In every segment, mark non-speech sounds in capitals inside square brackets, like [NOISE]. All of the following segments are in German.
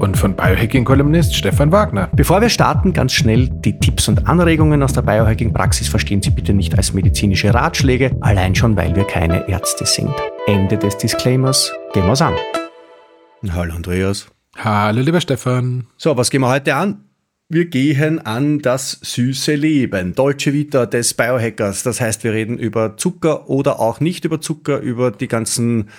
Und von Biohacking-Kolumnist Stefan Wagner. Bevor wir starten, ganz schnell die Tipps und Anregungen aus der Biohacking-Praxis verstehen Sie bitte nicht als medizinische Ratschläge, allein schon, weil wir keine Ärzte sind. Ende des Disclaimers. Gehen wir's an. Hallo Andreas. Hallo lieber Stefan. So, was gehen wir heute an? Wir gehen an das süße Leben, Dolce Vita des Biohackers. Das heißt, wir reden über Zucker oder auch nicht über Zucker, über die ganzen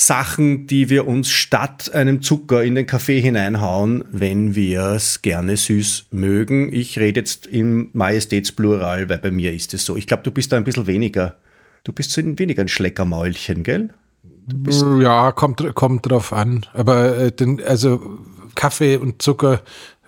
Sachen, die wir uns statt einem Zucker in den Kaffee hineinhauen, wenn wir es gerne süß mögen. Ich rede jetzt im Majestätsplural, weil bei mir ist es so. Ich glaube, du bist da ein bisschen weniger, du bist so weniger ein Schleckermäulchen, gell? ja, kommt, kommt drauf an. Aber äh, den, also Kaffee und Zucker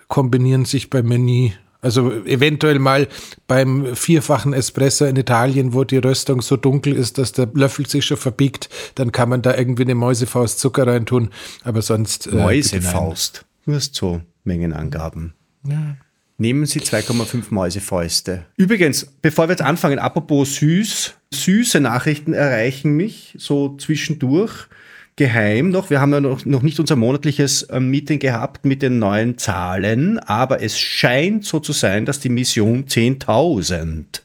kombinieren sich bei mir nie. Also eventuell mal beim vierfachen Espresso in Italien, wo die Röstung so dunkel ist, dass der Löffel sich schon verbiegt, dann kann man da irgendwie eine Mäusefaust Zucker reintun. Aber sonst. Äh, Mäusefaust. Du hast so Mengenangaben. Ja. Nehmen Sie 2,5 Mäusefäuste. Übrigens, bevor wir jetzt anfangen, apropos süß, süße Nachrichten erreichen mich so zwischendurch geheim noch. Wir haben ja noch, noch nicht unser monatliches ähm, Meeting gehabt mit den neuen Zahlen, aber es scheint so zu sein, dass die Mission 10.000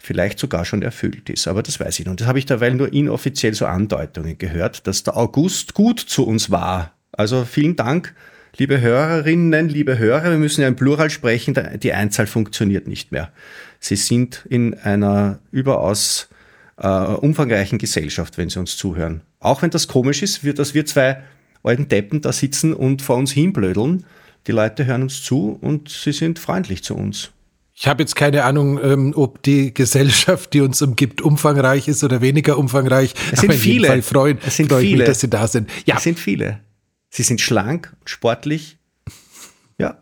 vielleicht sogar schon erfüllt ist. Aber das weiß ich noch. Das habe ich derweil nur inoffiziell so Andeutungen gehört, dass der August gut zu uns war. Also vielen Dank, liebe Hörerinnen, liebe Hörer. Wir müssen ja im Plural sprechen. Die Einzahl funktioniert nicht mehr. Sie sind in einer überaus äh, umfangreichen Gesellschaft, wenn Sie uns zuhören. Auch wenn das komisch ist, dass wir zwei alten Deppen da sitzen und vor uns hinblödeln. Die Leute hören uns zu und sie sind freundlich zu uns. Ich habe jetzt keine Ahnung, ähm, ob die Gesellschaft, die uns umgibt, umfangreich ist oder weniger umfangreich. Es sind viele. Fall freuen, es sind viele. Mich, dass sie da sind. Ja. Es sind viele. Sie sind schlank, sportlich. Ja.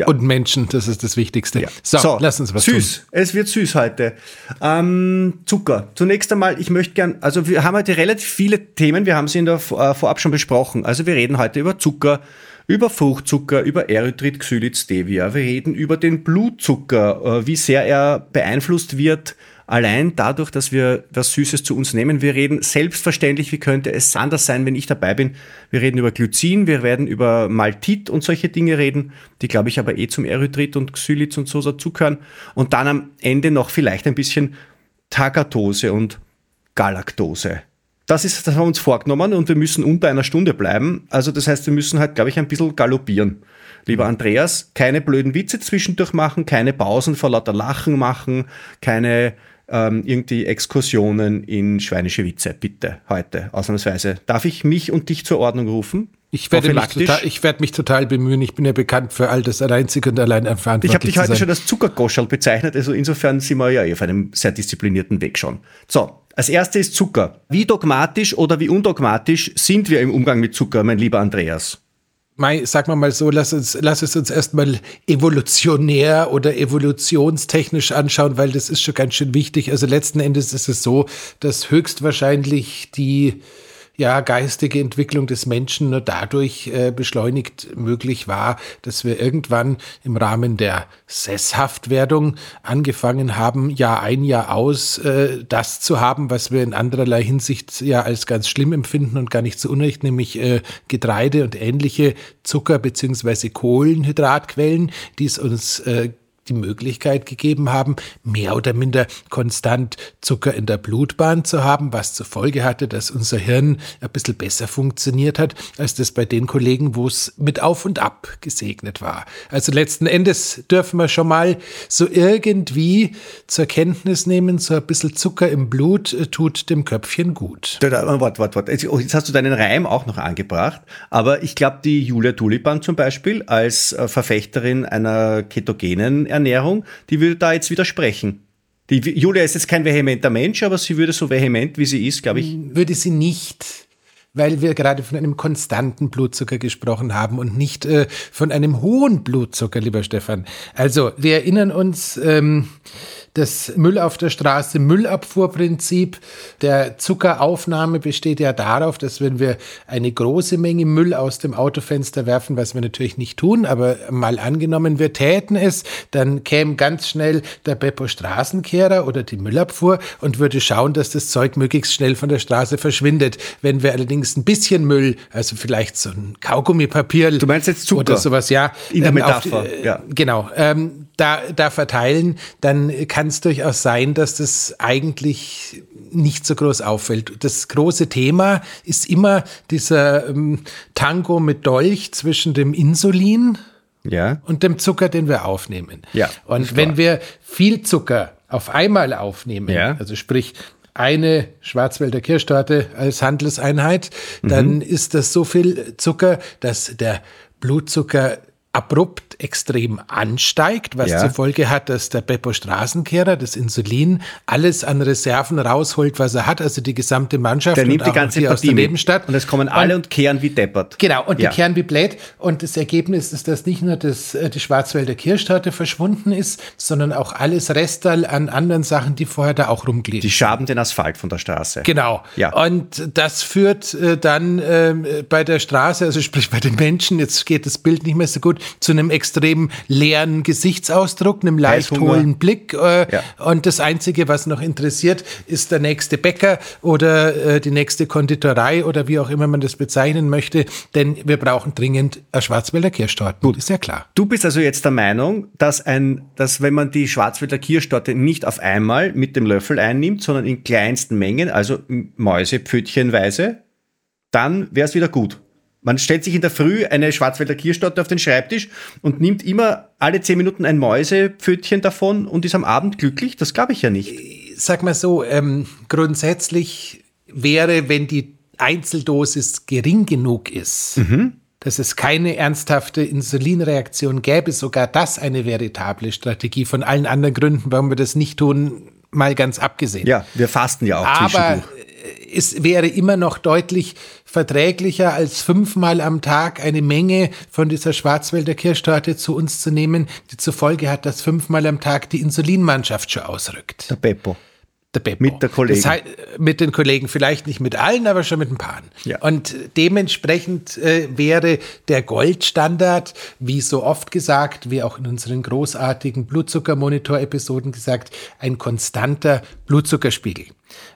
Ja. Und Menschen, das ist das Wichtigste. Ja. So, so, lass uns was süß. Tun. Es wird süß heute. Ähm, Zucker. Zunächst einmal, ich möchte gern, also wir haben heute relativ viele Themen, wir haben sie in der äh, Vorab schon besprochen. Also wir reden heute über Zucker, über Fruchtzucker, über Erythrit, Xylit, Stevia. Wir reden über den Blutzucker, äh, wie sehr er beeinflusst wird Allein dadurch, dass wir was Süßes zu uns nehmen, wir reden selbstverständlich, wie könnte es anders sein, wenn ich dabei bin. Wir reden über Glycin, wir werden über Maltit und solche Dinge reden, die glaube ich aber eh zum Erythrit und Xylitz und so dazugehören. Und dann am Ende noch vielleicht ein bisschen Tagatose und Galaktose. Das ist, das haben wir uns vorgenommen und wir müssen unter einer Stunde bleiben. Also das heißt, wir müssen halt, glaube ich, ein bisschen galoppieren. Lieber Andreas, keine blöden Witze zwischendurch machen, keine Pausen vor lauter Lachen machen, keine ähm, irgendwie Exkursionen in schweinische Witze, bitte, heute, ausnahmsweise. Darf ich mich und dich zur Ordnung rufen? Ich werde, mich total, ich werde mich total bemühen. Ich bin ja bekannt für all das einzig und allein verantwortlich Ich habe dich heute schon als Zuckergoschel bezeichnet, also insofern sind wir ja eh auf einem sehr disziplinierten Weg schon. So, als erstes ist Zucker. Wie dogmatisch oder wie undogmatisch sind wir im Umgang mit Zucker, mein lieber Andreas? Mai, sag mal mal so, lass, uns, lass es uns erstmal evolutionär oder evolutionstechnisch anschauen, weil das ist schon ganz schön wichtig. Also letzten Endes ist es so, dass höchstwahrscheinlich die ja, geistige Entwicklung des Menschen nur dadurch äh, beschleunigt möglich war, dass wir irgendwann im Rahmen der Sesshaftwerdung angefangen haben, Jahr ein, Jahr aus, äh, das zu haben, was wir in andererlei Hinsicht ja als ganz schlimm empfinden und gar nicht zu Unrecht, nämlich äh, Getreide und ähnliche Zucker- bzw. Kohlenhydratquellen, die es uns äh, die Möglichkeit gegeben haben, mehr oder minder konstant Zucker in der Blutbahn zu haben, was zur Folge hatte, dass unser Hirn ein bisschen besser funktioniert hat, als das bei den Kollegen, wo es mit auf und ab gesegnet war. Also letzten Endes dürfen wir schon mal so irgendwie zur Kenntnis nehmen, so ein bisschen Zucker im Blut äh, tut dem Köpfchen gut. Warte, warte, warte. Jetzt hast du deinen Reim auch noch angebracht, aber ich glaube, die Julia Tulipan zum Beispiel als äh, Verfechterin einer ketogenen Ernährung, die würde da jetzt widersprechen. Die, Julia ist jetzt kein vehementer Mensch, aber sie würde so vehement, wie sie ist, glaube ich. Würde sie nicht weil wir gerade von einem konstanten Blutzucker gesprochen haben und nicht äh, von einem hohen Blutzucker, lieber Stefan. Also, wir erinnern uns, ähm, das Müll auf der Straße Müllabfuhrprinzip der Zuckeraufnahme besteht ja darauf, dass wenn wir eine große Menge Müll aus dem Autofenster werfen, was wir natürlich nicht tun, aber mal angenommen, wir täten es, dann käme ganz schnell der Beppo Straßenkehrer oder die Müllabfuhr und würde schauen, dass das Zeug möglichst schnell von der Straße verschwindet. Wenn wir allerdings ein bisschen Müll, also vielleicht so ein Kaugummipapier du meinst jetzt Zucker oder sowas, ja, in der Metapher, die, äh, ja. genau, ähm, da, da verteilen, dann kann es durchaus sein, dass das eigentlich nicht so groß auffällt. Das große Thema ist immer dieser ähm, Tango mit Dolch zwischen dem Insulin ja. und dem Zucker, den wir aufnehmen. Ja, und wenn wir viel Zucker auf einmal aufnehmen, Ja. also sprich eine Schwarzwälder Kirschtorte als Handelseinheit, dann Mhm. ist das so viel Zucker, dass der Blutzucker abrupt extrem ansteigt, was Ja. zur Folge hat, dass der Beppo Straßenkehrer, das Insulin, alles an Reserven rausholt, was er hat, also die gesamte Mannschaft Der nimmt und die ganze die aus der. Nebenstadt. Und es kommen alle und kehren wie deppert. Genau, und Ja. die kehren wie blöd. Und das Ergebnis ist, dass nicht nur das, äh, die Schwarzwälder Kirschtorte verschwunden ist, sondern auch alles Restal an anderen Sachen, die vorher da auch rumgliedern. Die schaben den Asphalt von der Straße. Genau. Ja. Und das führt äh, dann ähm, bei der Straße, also sprich bei den Menschen, jetzt geht das Bild nicht mehr so gut, zu einem extrem leeren Gesichtsausdruck, einem leicht hohlen Blick. Äh, Ja. Und das Einzige, was noch interessiert, ist der nächste Bäcker oder äh, die nächste Konditorei oder wie auch immer man das bezeichnen möchte. Denn wir brauchen dringend eine Schwarzwälder Kirschtorten. Gut. Ist ja klar. Du bist also jetzt der Meinung, dass ein, dass wenn man die Schwarzwälder Kirschtorte nicht auf einmal mit dem Löffel einnimmt, sondern in kleinsten Mengen, also Mäusepfötchenweise, dann wäre es wieder gut. Man stellt sich in der Früh eine Schwarzwälder Kirschtorte auf den Schreibtisch und nimmt immer alle zehn Minuten ein Mäusepfötchen davon und ist am Abend glücklich. Das glaube ich ja nicht. Sag mal so, ähm, grundsätzlich wäre, wenn die Einzeldosis gering genug ist, dass es keine ernsthafte Insulinreaktion gäbe, sogar das eine veritable Strategie. Von allen anderen Gründen, warum wir das nicht tun, mal ganz abgesehen. Ja, wir fasten ja auch Aber zwischendurch. äh, es wäre immer noch deutlich verträglicher, als fünfmal am Tag eine Menge von dieser Schwarzwälder Kirschtorte zu uns zu nehmen, die zur Folge hat, dass fünfmal am Tag die Insulinmannschaft schon ausrückt. Der Beppo. Der Beppo. Mit der Kollegen. Das hei- mit den Kollegen, vielleicht nicht mit allen, aber schon mit ein paar. Ja. Und dementsprechend äh, wäre der Goldstandard, wie so oft gesagt, wie auch in unseren großartigen Blutzuckermonitor-Episoden gesagt, ein konstanter Blutzuckerspiegel.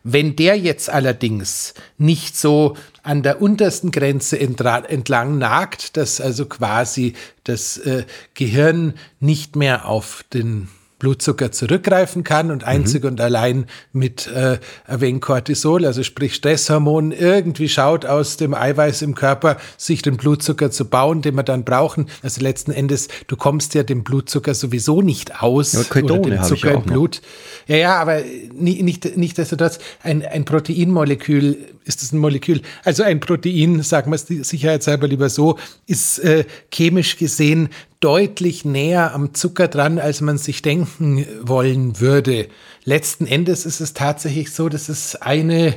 Wenn der jetzt allerdings nicht so an der untersten Grenze entlang nagt, dass also quasi das äh, Gehirn nicht mehr auf den Blutzucker zurückgreifen kann und einzig und allein mit äh, ein wenig Cortisol, also sprich Stresshormon, irgendwie schaut aus dem Eiweiß im Körper, sich den Blutzucker zu bauen, den wir dann brauchen. Also letzten Endes, du kommst ja dem Blutzucker sowieso nicht aus Ja, Ketone oder dem Zucker im noch. Blut. Ja, ja, aber nicht, nicht, nicht dass du das, ein, ein Proteinmolekül, ist das ein Molekül? Also ein Protein, sagen wir es sicherheitshalber lieber so, ist äh, chemisch gesehen deutlich näher am Zucker dran, als man sich denken wollen würde. Letzten Endes ist es tatsächlich so, dass es eine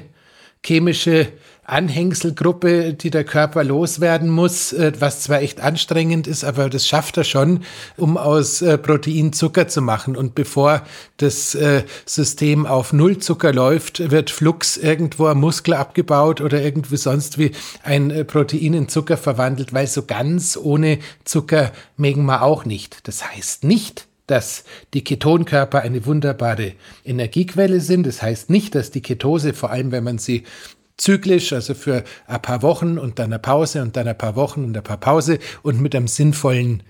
chemische Anhängselgruppe, die der Körper loswerden muss, äh, was zwar echt anstrengend ist, aber das schafft er schon, um aus äh, Protein Zucker zu machen. Und bevor das äh, System auf Nullzucker läuft, wird Flux irgendwo am Muskel abgebaut oder irgendwie sonst wie ein Protein in Zucker verwandelt, weil so ganz ohne Zucker mögen wir auch nicht. Das heißt nicht, dass die Ketonkörper eine wunderbare Energiequelle sind. Das heißt nicht, dass die Ketose, vor allem wenn man sie zyklisch, also für ein paar Wochen und dann eine Pause und dann ein paar Wochen und ein paar Pause und mit einem sinnvollen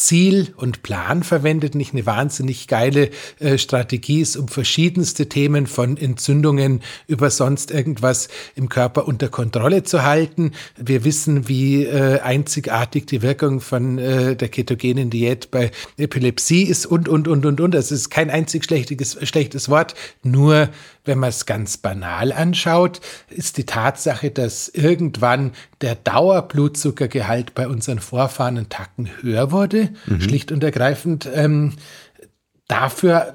Ziel und Plan verwendet, nicht eine wahnsinnig geile äh, Strategie ist, um verschiedenste Themen von Entzündungen über sonst irgendwas im Körper unter Kontrolle zu halten. Wir wissen, wie äh, einzigartig die Wirkung von äh, der ketogenen Diät bei Epilepsie ist und, und, und, und, und. Das ist kein einzig schlechtiges, schlechtes Wort. Nur, wenn man es ganz banal anschaut, ist die Tatsache, dass irgendwann der Dauerblutzuckergehalt bei unseren Vorfahren einen Tacken höher wurde, schlicht und ergreifend ähm, dafür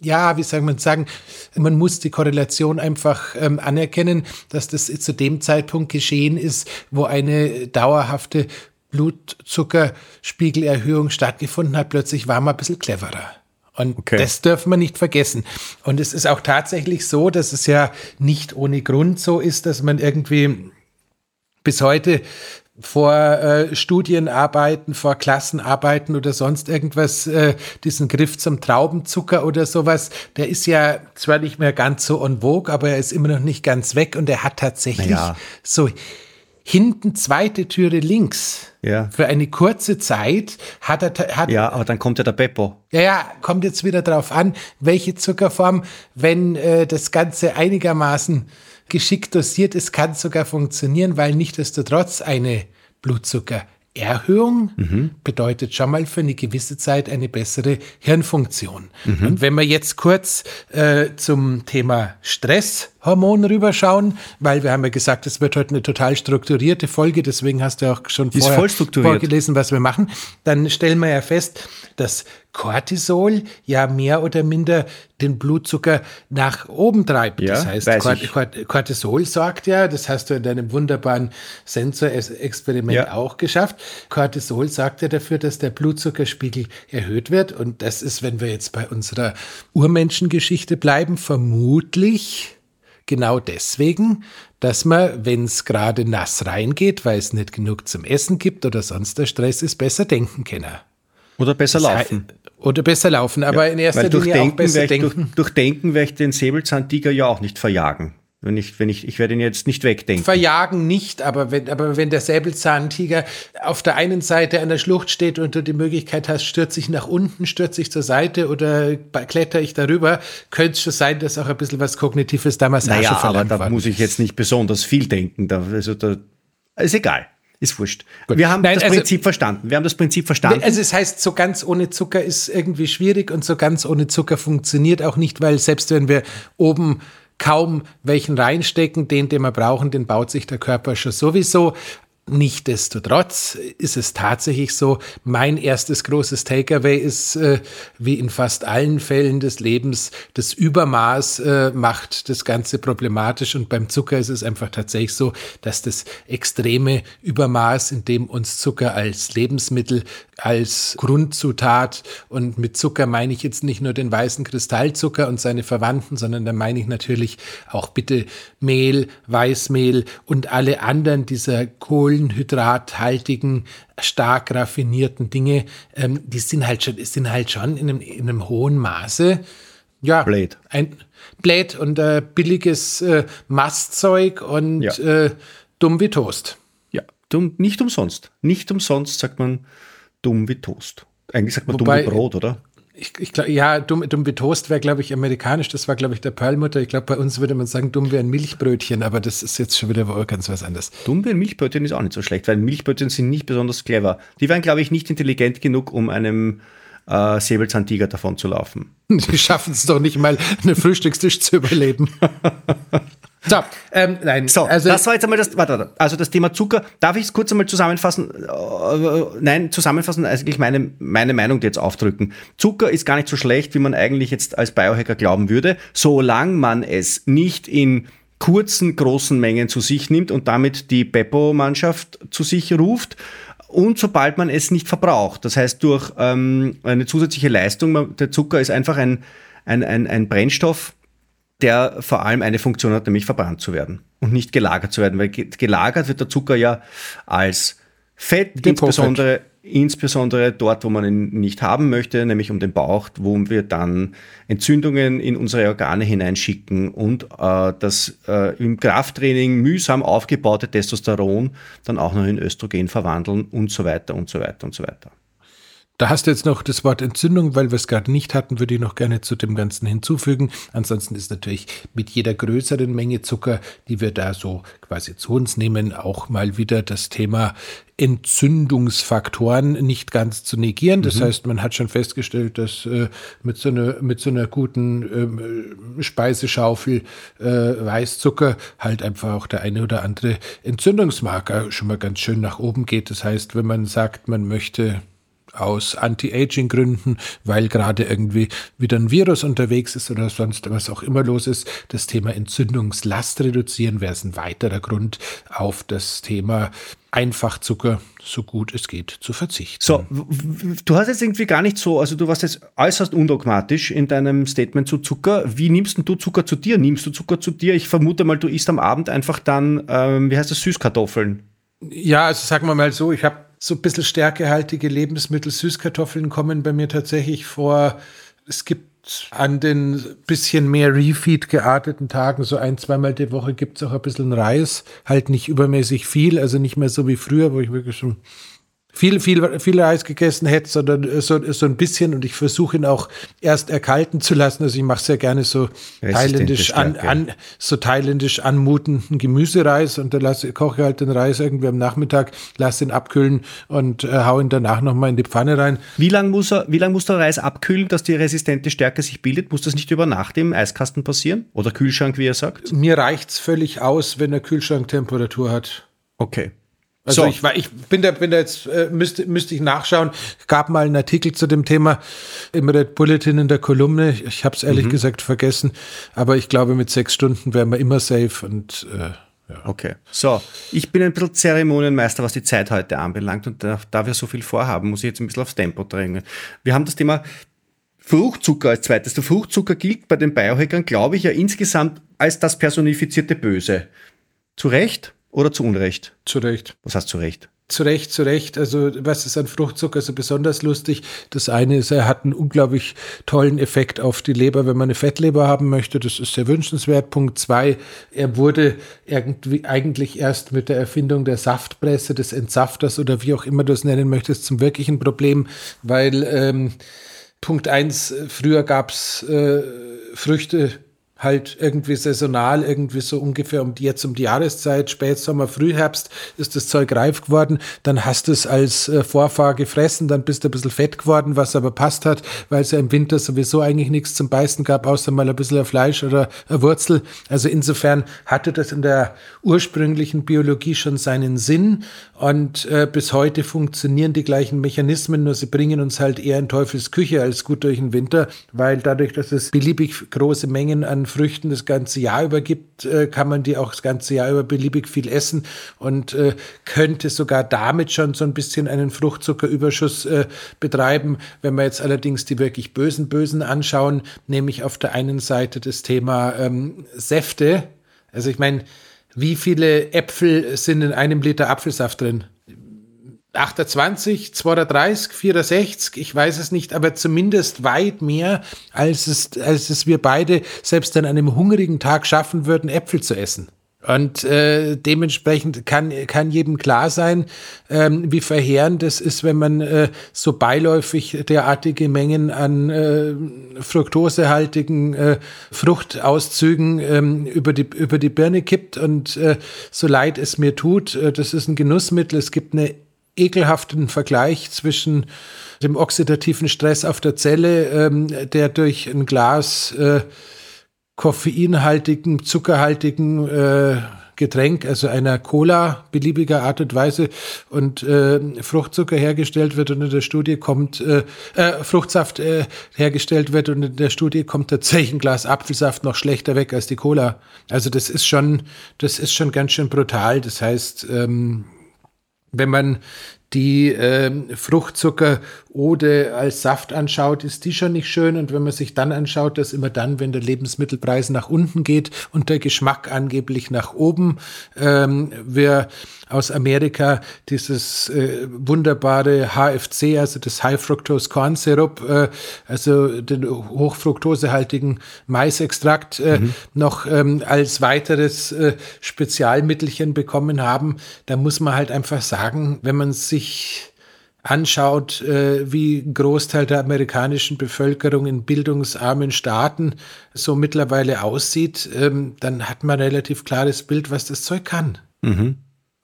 ja, wie soll man sagen, man muss die Korrelation einfach ähm, anerkennen, dass das zu dem Zeitpunkt geschehen ist, wo eine dauerhafte Blutzuckerspiegelerhöhung stattgefunden hat. Plötzlich war man ein bisschen cleverer. Und okay. das dürfen wir nicht vergessen. Und es ist auch tatsächlich so, dass es ja nicht ohne Grund so ist, dass man irgendwie bis heute vor äh, Studienarbeiten, vor Klassenarbeiten oder sonst irgendwas, äh, diesen Griff zum Traubenzucker oder sowas, der ist ja zwar nicht mehr ganz so en vogue, aber er ist immer noch nicht ganz weg und er hat tatsächlich ja. so hinten zweite Türe links. Ja. Für eine kurze Zeit hat er. Hat, ja, aber dann kommt ja der Beppo. Ja, ja, kommt jetzt wieder drauf an, welche Zuckerform, wenn äh, das Ganze einigermaßen geschickt dosiert ist, kann sogar funktionieren, weil nichtdestotrotz eine Blutzucker Erhöhung mhm. bedeutet schon mal für eine gewisse Zeit eine bessere Hirnfunktion. Mhm. Und wenn wir jetzt kurz äh, zum Thema Stresshormon rüberschauen, weil wir haben ja gesagt, es wird heute eine total strukturierte Folge, deswegen hast du auch schon vorher vorgelesen, was wir machen, dann stellen wir ja fest, dass Cortisol ja mehr oder minder den Blutzucker nach oben treibt. Ja, das heißt, Cort Cortisol sorgt ja, das hast du in deinem wunderbaren Sensorexperiment ja. auch geschafft. Cortisol sorgt ja dafür, dass der Blutzuckerspiegel erhöht wird. Und das ist, wenn wir jetzt bei unserer Urmenschengeschichte bleiben, vermutlich genau deswegen, dass man, wenn es gerade nass reingeht, weil es nicht genug zum Essen gibt oder sonst der Stress ist, besser denken kann. Oder besser das laufen. Oder besser laufen, aber ja, in erster Linie Denken auch besser denken. Durch, durch Denken werde ich den Säbelzahntiger ja auch nicht verjagen. Wenn ich, wenn ich, ich werde ihn jetzt nicht wegdenken. Verjagen nicht, aber wenn, aber wenn der Säbelzahntiger auf der einen Seite an der Schlucht steht und du die Möglichkeit hast, stürze ich nach unten, stürze ich zur Seite oder kletter ich darüber, könnte es schon sein, dass auch ein bisschen was Kognitives damals naja, aber da muss ich jetzt nicht besonders viel denken. Da, also da, ist egal. Ist wurscht. Gut. Wir haben Nein, das also, Prinzip verstanden. Wir haben das Prinzip verstanden. Also es heißt, so ganz ohne Zucker ist irgendwie schwierig und so ganz ohne Zucker funktioniert auch nicht, weil selbst wenn wir oben kaum welchen reinstecken, den, den wir brauchen, den baut sich der Körper schon sowieso. Nichtsdestotrotz ist es tatsächlich so, mein erstes großes Takeaway ist, äh, wie in fast allen Fällen des Lebens, das Übermaß äh, macht das Ganze problematisch. Und beim Zucker ist es einfach tatsächlich so, dass das extreme Übermaß, in dem uns Zucker als Lebensmittel, als Grundzutat und mit Zucker meine ich jetzt nicht nur den weißen Kristallzucker und seine Verwandten, sondern da meine ich natürlich auch bitte Mehl, Weißmehl und alle anderen dieser Kohlen kohlenhydrathaltigen, stark raffinierten Dinge, ähm, die sind halt schon, sind halt schon in einem, in einem hohen Maße. Ja, Blade. ein Blade und äh, billiges äh, Mastzeug und ja. äh, dumm wie Toast. Ja, dumm, nicht umsonst. Nicht umsonst sagt man dumm wie Toast. Eigentlich sagt man Wobei, dumm wie Brot, oder? Ich, ich glaube, ja, dumm, dumm wie Toast wäre, glaube ich, amerikanisch. Das war, glaube ich, der Perlmutter. Ich glaube, bei uns würde man sagen, dumm wie ein Milchbrötchen, aber das ist jetzt schon wieder ganz was anderes. Dumm wie ein Milchbrötchen ist auch nicht so schlecht, weil Milchbrötchen sind nicht besonders clever. Die wären, glaube ich, nicht intelligent genug, um einem äh, Säbelzahntiger davon zu laufen. [LAUGHS] Die schaffen es doch nicht mal, einen Frühstückstisch zu überleben. [LAUGHS] So, ähm, nein. So, also, das war jetzt einmal das, warte, also das Thema Zucker. Darf ich es kurz einmal zusammenfassen? Äh, nein, zusammenfassen, eigentlich meine, meine Meinung jetzt aufdrücken. Zucker ist gar nicht so schlecht, wie man eigentlich jetzt als Biohacker glauben würde, solange man es nicht in kurzen, großen Mengen zu sich nimmt und damit die Beppo-Mannschaft zu sich ruft und sobald man es nicht verbraucht. Das heißt, durch ähm, eine zusätzliche Leistung, der Zucker ist einfach ein, ein, ein, ein Brennstoff, der vor allem eine Funktion hat, nämlich verbrannt zu werden und nicht gelagert zu werden, weil gelagert wird der Zucker ja als Fett, Den insbesondere, insbesondere dort, wo man ihn nicht haben möchte, nämlich um den Bauch, wo wir dann Entzündungen in unsere Organe hineinschicken und äh, das äh, im Krafttraining mühsam aufgebaute Testosteron dann auch noch in Östrogen verwandeln und so weiter und so weiter und so weiter. Da hast du jetzt noch das Wort Entzündung, weil wir es gerade nicht hatten, würde ich noch gerne zu dem Ganzen hinzufügen. Ansonsten ist natürlich mit jeder größeren Menge Zucker, die wir da so quasi zu uns nehmen, auch mal wieder das Thema Entzündungsfaktoren nicht ganz zu negieren. Das mhm. heißt, man hat schon festgestellt, dass äh, mit, so einer, mit so einer guten ähm, Speiseschaufel äh, Weißzucker halt einfach auch der eine oder andere Entzündungsmarker schon mal ganz schön nach oben geht. Das heißt, wenn man sagt, man möchte aus Anti-Aging-Gründen, weil gerade irgendwie wieder ein Virus unterwegs ist oder sonst was auch immer los ist. Das Thema Entzündungslast reduzieren wäre ein weiterer Grund auf das Thema Einfachzucker so gut es geht zu verzichten. So, du hast jetzt irgendwie gar nicht so, also du warst jetzt äußerst undogmatisch in deinem Statement zu Zucker. Wie nimmst du Zucker zu dir? Nimmst du Zucker zu dir? Ich vermute mal, du isst am Abend einfach dann, ähm, wie heißt das, Süßkartoffeln. Ja, also sagen wir mal so, ich habe so ein bisschen stärkehaltige Lebensmittel, Süßkartoffeln kommen bei mir tatsächlich vor. Es gibt an den bisschen mehr Refeed gearteten Tagen, so ein, zweimal die Woche gibt es auch ein bisschen Reis. Halt nicht übermäßig viel, also nicht mehr so wie früher, wo ich wirklich schon viel, viel, viel Reis gegessen hätte, sondern so, so ein bisschen und ich versuche ihn auch erst erkalten zu lassen. Also ich mache sehr gerne so thailändisch, an, an, so thailändisch anmutenden Gemüsereis und dann lasse, koche halt den Reis irgendwie am Nachmittag, lasse ihn abkühlen und äh, hau ihn danach nochmal in die Pfanne rein. Wie lange muss, er, wie lang muss der Reis abkühlen, dass die resistente Stärke sich bildet? Muss das nicht über Nacht im Eiskasten passieren? Oder Kühlschrank, wie er sagt? Mir reicht es völlig aus, wenn er Kühlschranktemperatur hat. Okay. Also so. ich, war, ich bin da, bin da jetzt, äh, müsste, müsste ich nachschauen. Es gab mal einen Artikel zu dem Thema im Red Bulletin in der Kolumne. Ich habe es ehrlich mhm. gesagt vergessen, aber ich glaube, mit sechs Stunden wären wir immer safe und äh, ja. Okay. So, ich bin ein bisschen Zeremonienmeister, was die Zeit heute anbelangt und da, da wir so viel vorhaben, muss ich jetzt ein bisschen aufs Tempo drängen. Wir haben das Thema Fruchtzucker als zweites. Der Fruchtzucker gilt bei den Biohackern, glaube ich, ja insgesamt als das personifizierte Böse. Zu Recht? Oder zu Unrecht? Zu Recht. Was heißt zu Recht? Zu Recht, zu Recht. Also, was ist an Fruchtzucker so besonders lustig? Das eine ist, er hat einen unglaublich tollen Effekt auf die Leber, wenn man eine Fettleber haben möchte. Das ist sehr wünschenswert. Punkt zwei, er wurde irgendwie eigentlich erst mit der Erfindung der Saftpresse, des Entsafters oder wie auch immer du es nennen möchtest, zum wirklichen Problem, weil ähm, Punkt eins, früher gab es äh, Früchte, halt irgendwie saisonal, irgendwie so ungefähr um jetzt um die Jahreszeit, Spätsommer, Frühherbst ist das Zeug reif geworden, dann hast du es als äh, Vorfahr gefressen, dann bist du ein bisschen fett geworden, was aber passt hat, weil es ja im Winter sowieso eigentlich nichts zum Beißen gab, außer mal ein bisschen Fleisch oder eine Wurzel. Also insofern hatte das in der ursprünglichen Biologie schon seinen Sinn und äh, bis heute funktionieren die gleichen Mechanismen, nur sie bringen uns halt eher in Teufels Küche als gut durch den Winter, weil dadurch, dass es beliebig große Mengen an Früchten das ganze Jahr über gibt, äh, kann man die auch das ganze Jahr über beliebig viel essen und äh, könnte sogar damit schon so ein bisschen einen Fruchtzuckerüberschuss äh, betreiben. Wenn wir jetzt allerdings die wirklich bösen Bösen anschauen, nämlich auf der einen Seite das Thema ähm, Säfte. Also ich meine, wie viele Äpfel sind in einem Liter Apfelsaft drin? 28, 230, 64, ich weiß es nicht, aber zumindest weit mehr, als es, als es wir beide selbst an einem hungrigen Tag schaffen würden, Äpfel zu essen. Und äh, dementsprechend kann, kann jedem klar sein, ähm, wie verheerend es ist, wenn man äh, so beiläufig derartige Mengen an äh, fruktosehaltigen äh, Fruchtauszügen ähm, über, die, über die Birne kippt. Und äh, so leid es mir tut, äh, das ist ein Genussmittel. Es gibt eine ekelhaften Vergleich zwischen dem oxidativen Stress auf der Zelle, ähm, der durch ein Glas äh, koffeinhaltigen, zuckerhaltigen äh, Getränk, also einer Cola beliebiger Art und Weise und äh, Fruchtzucker hergestellt wird und in der Studie kommt äh, äh, Fruchtsaft äh, hergestellt wird und in der Studie kommt tatsächlich ein Glas Apfelsaft noch schlechter weg als die Cola. Also das ist schon, das ist schon ganz schön brutal. Das heißt, ähm, wenn man die äh, Fruchtzuckerode als Saft anschaut, ist die schon nicht schön. Und wenn man sich dann anschaut, dass immer dann, wenn der Lebensmittelpreis nach unten geht und der Geschmack angeblich nach oben, ähm, wir aus Amerika dieses äh, wunderbare HFC, also das High Fructose Corn Syrup, äh, also den hochfructosehaltigen Maisextrakt, äh, mhm. noch ähm, als weiteres äh, Spezialmittelchen bekommen haben, da muss man halt einfach sagen, wenn man sich anschaut, äh, wie ein Großteil der amerikanischen Bevölkerung in bildungsarmen Staaten so mittlerweile aussieht, ähm, dann hat man relativ klares Bild, was das Zeug kann. Mhm.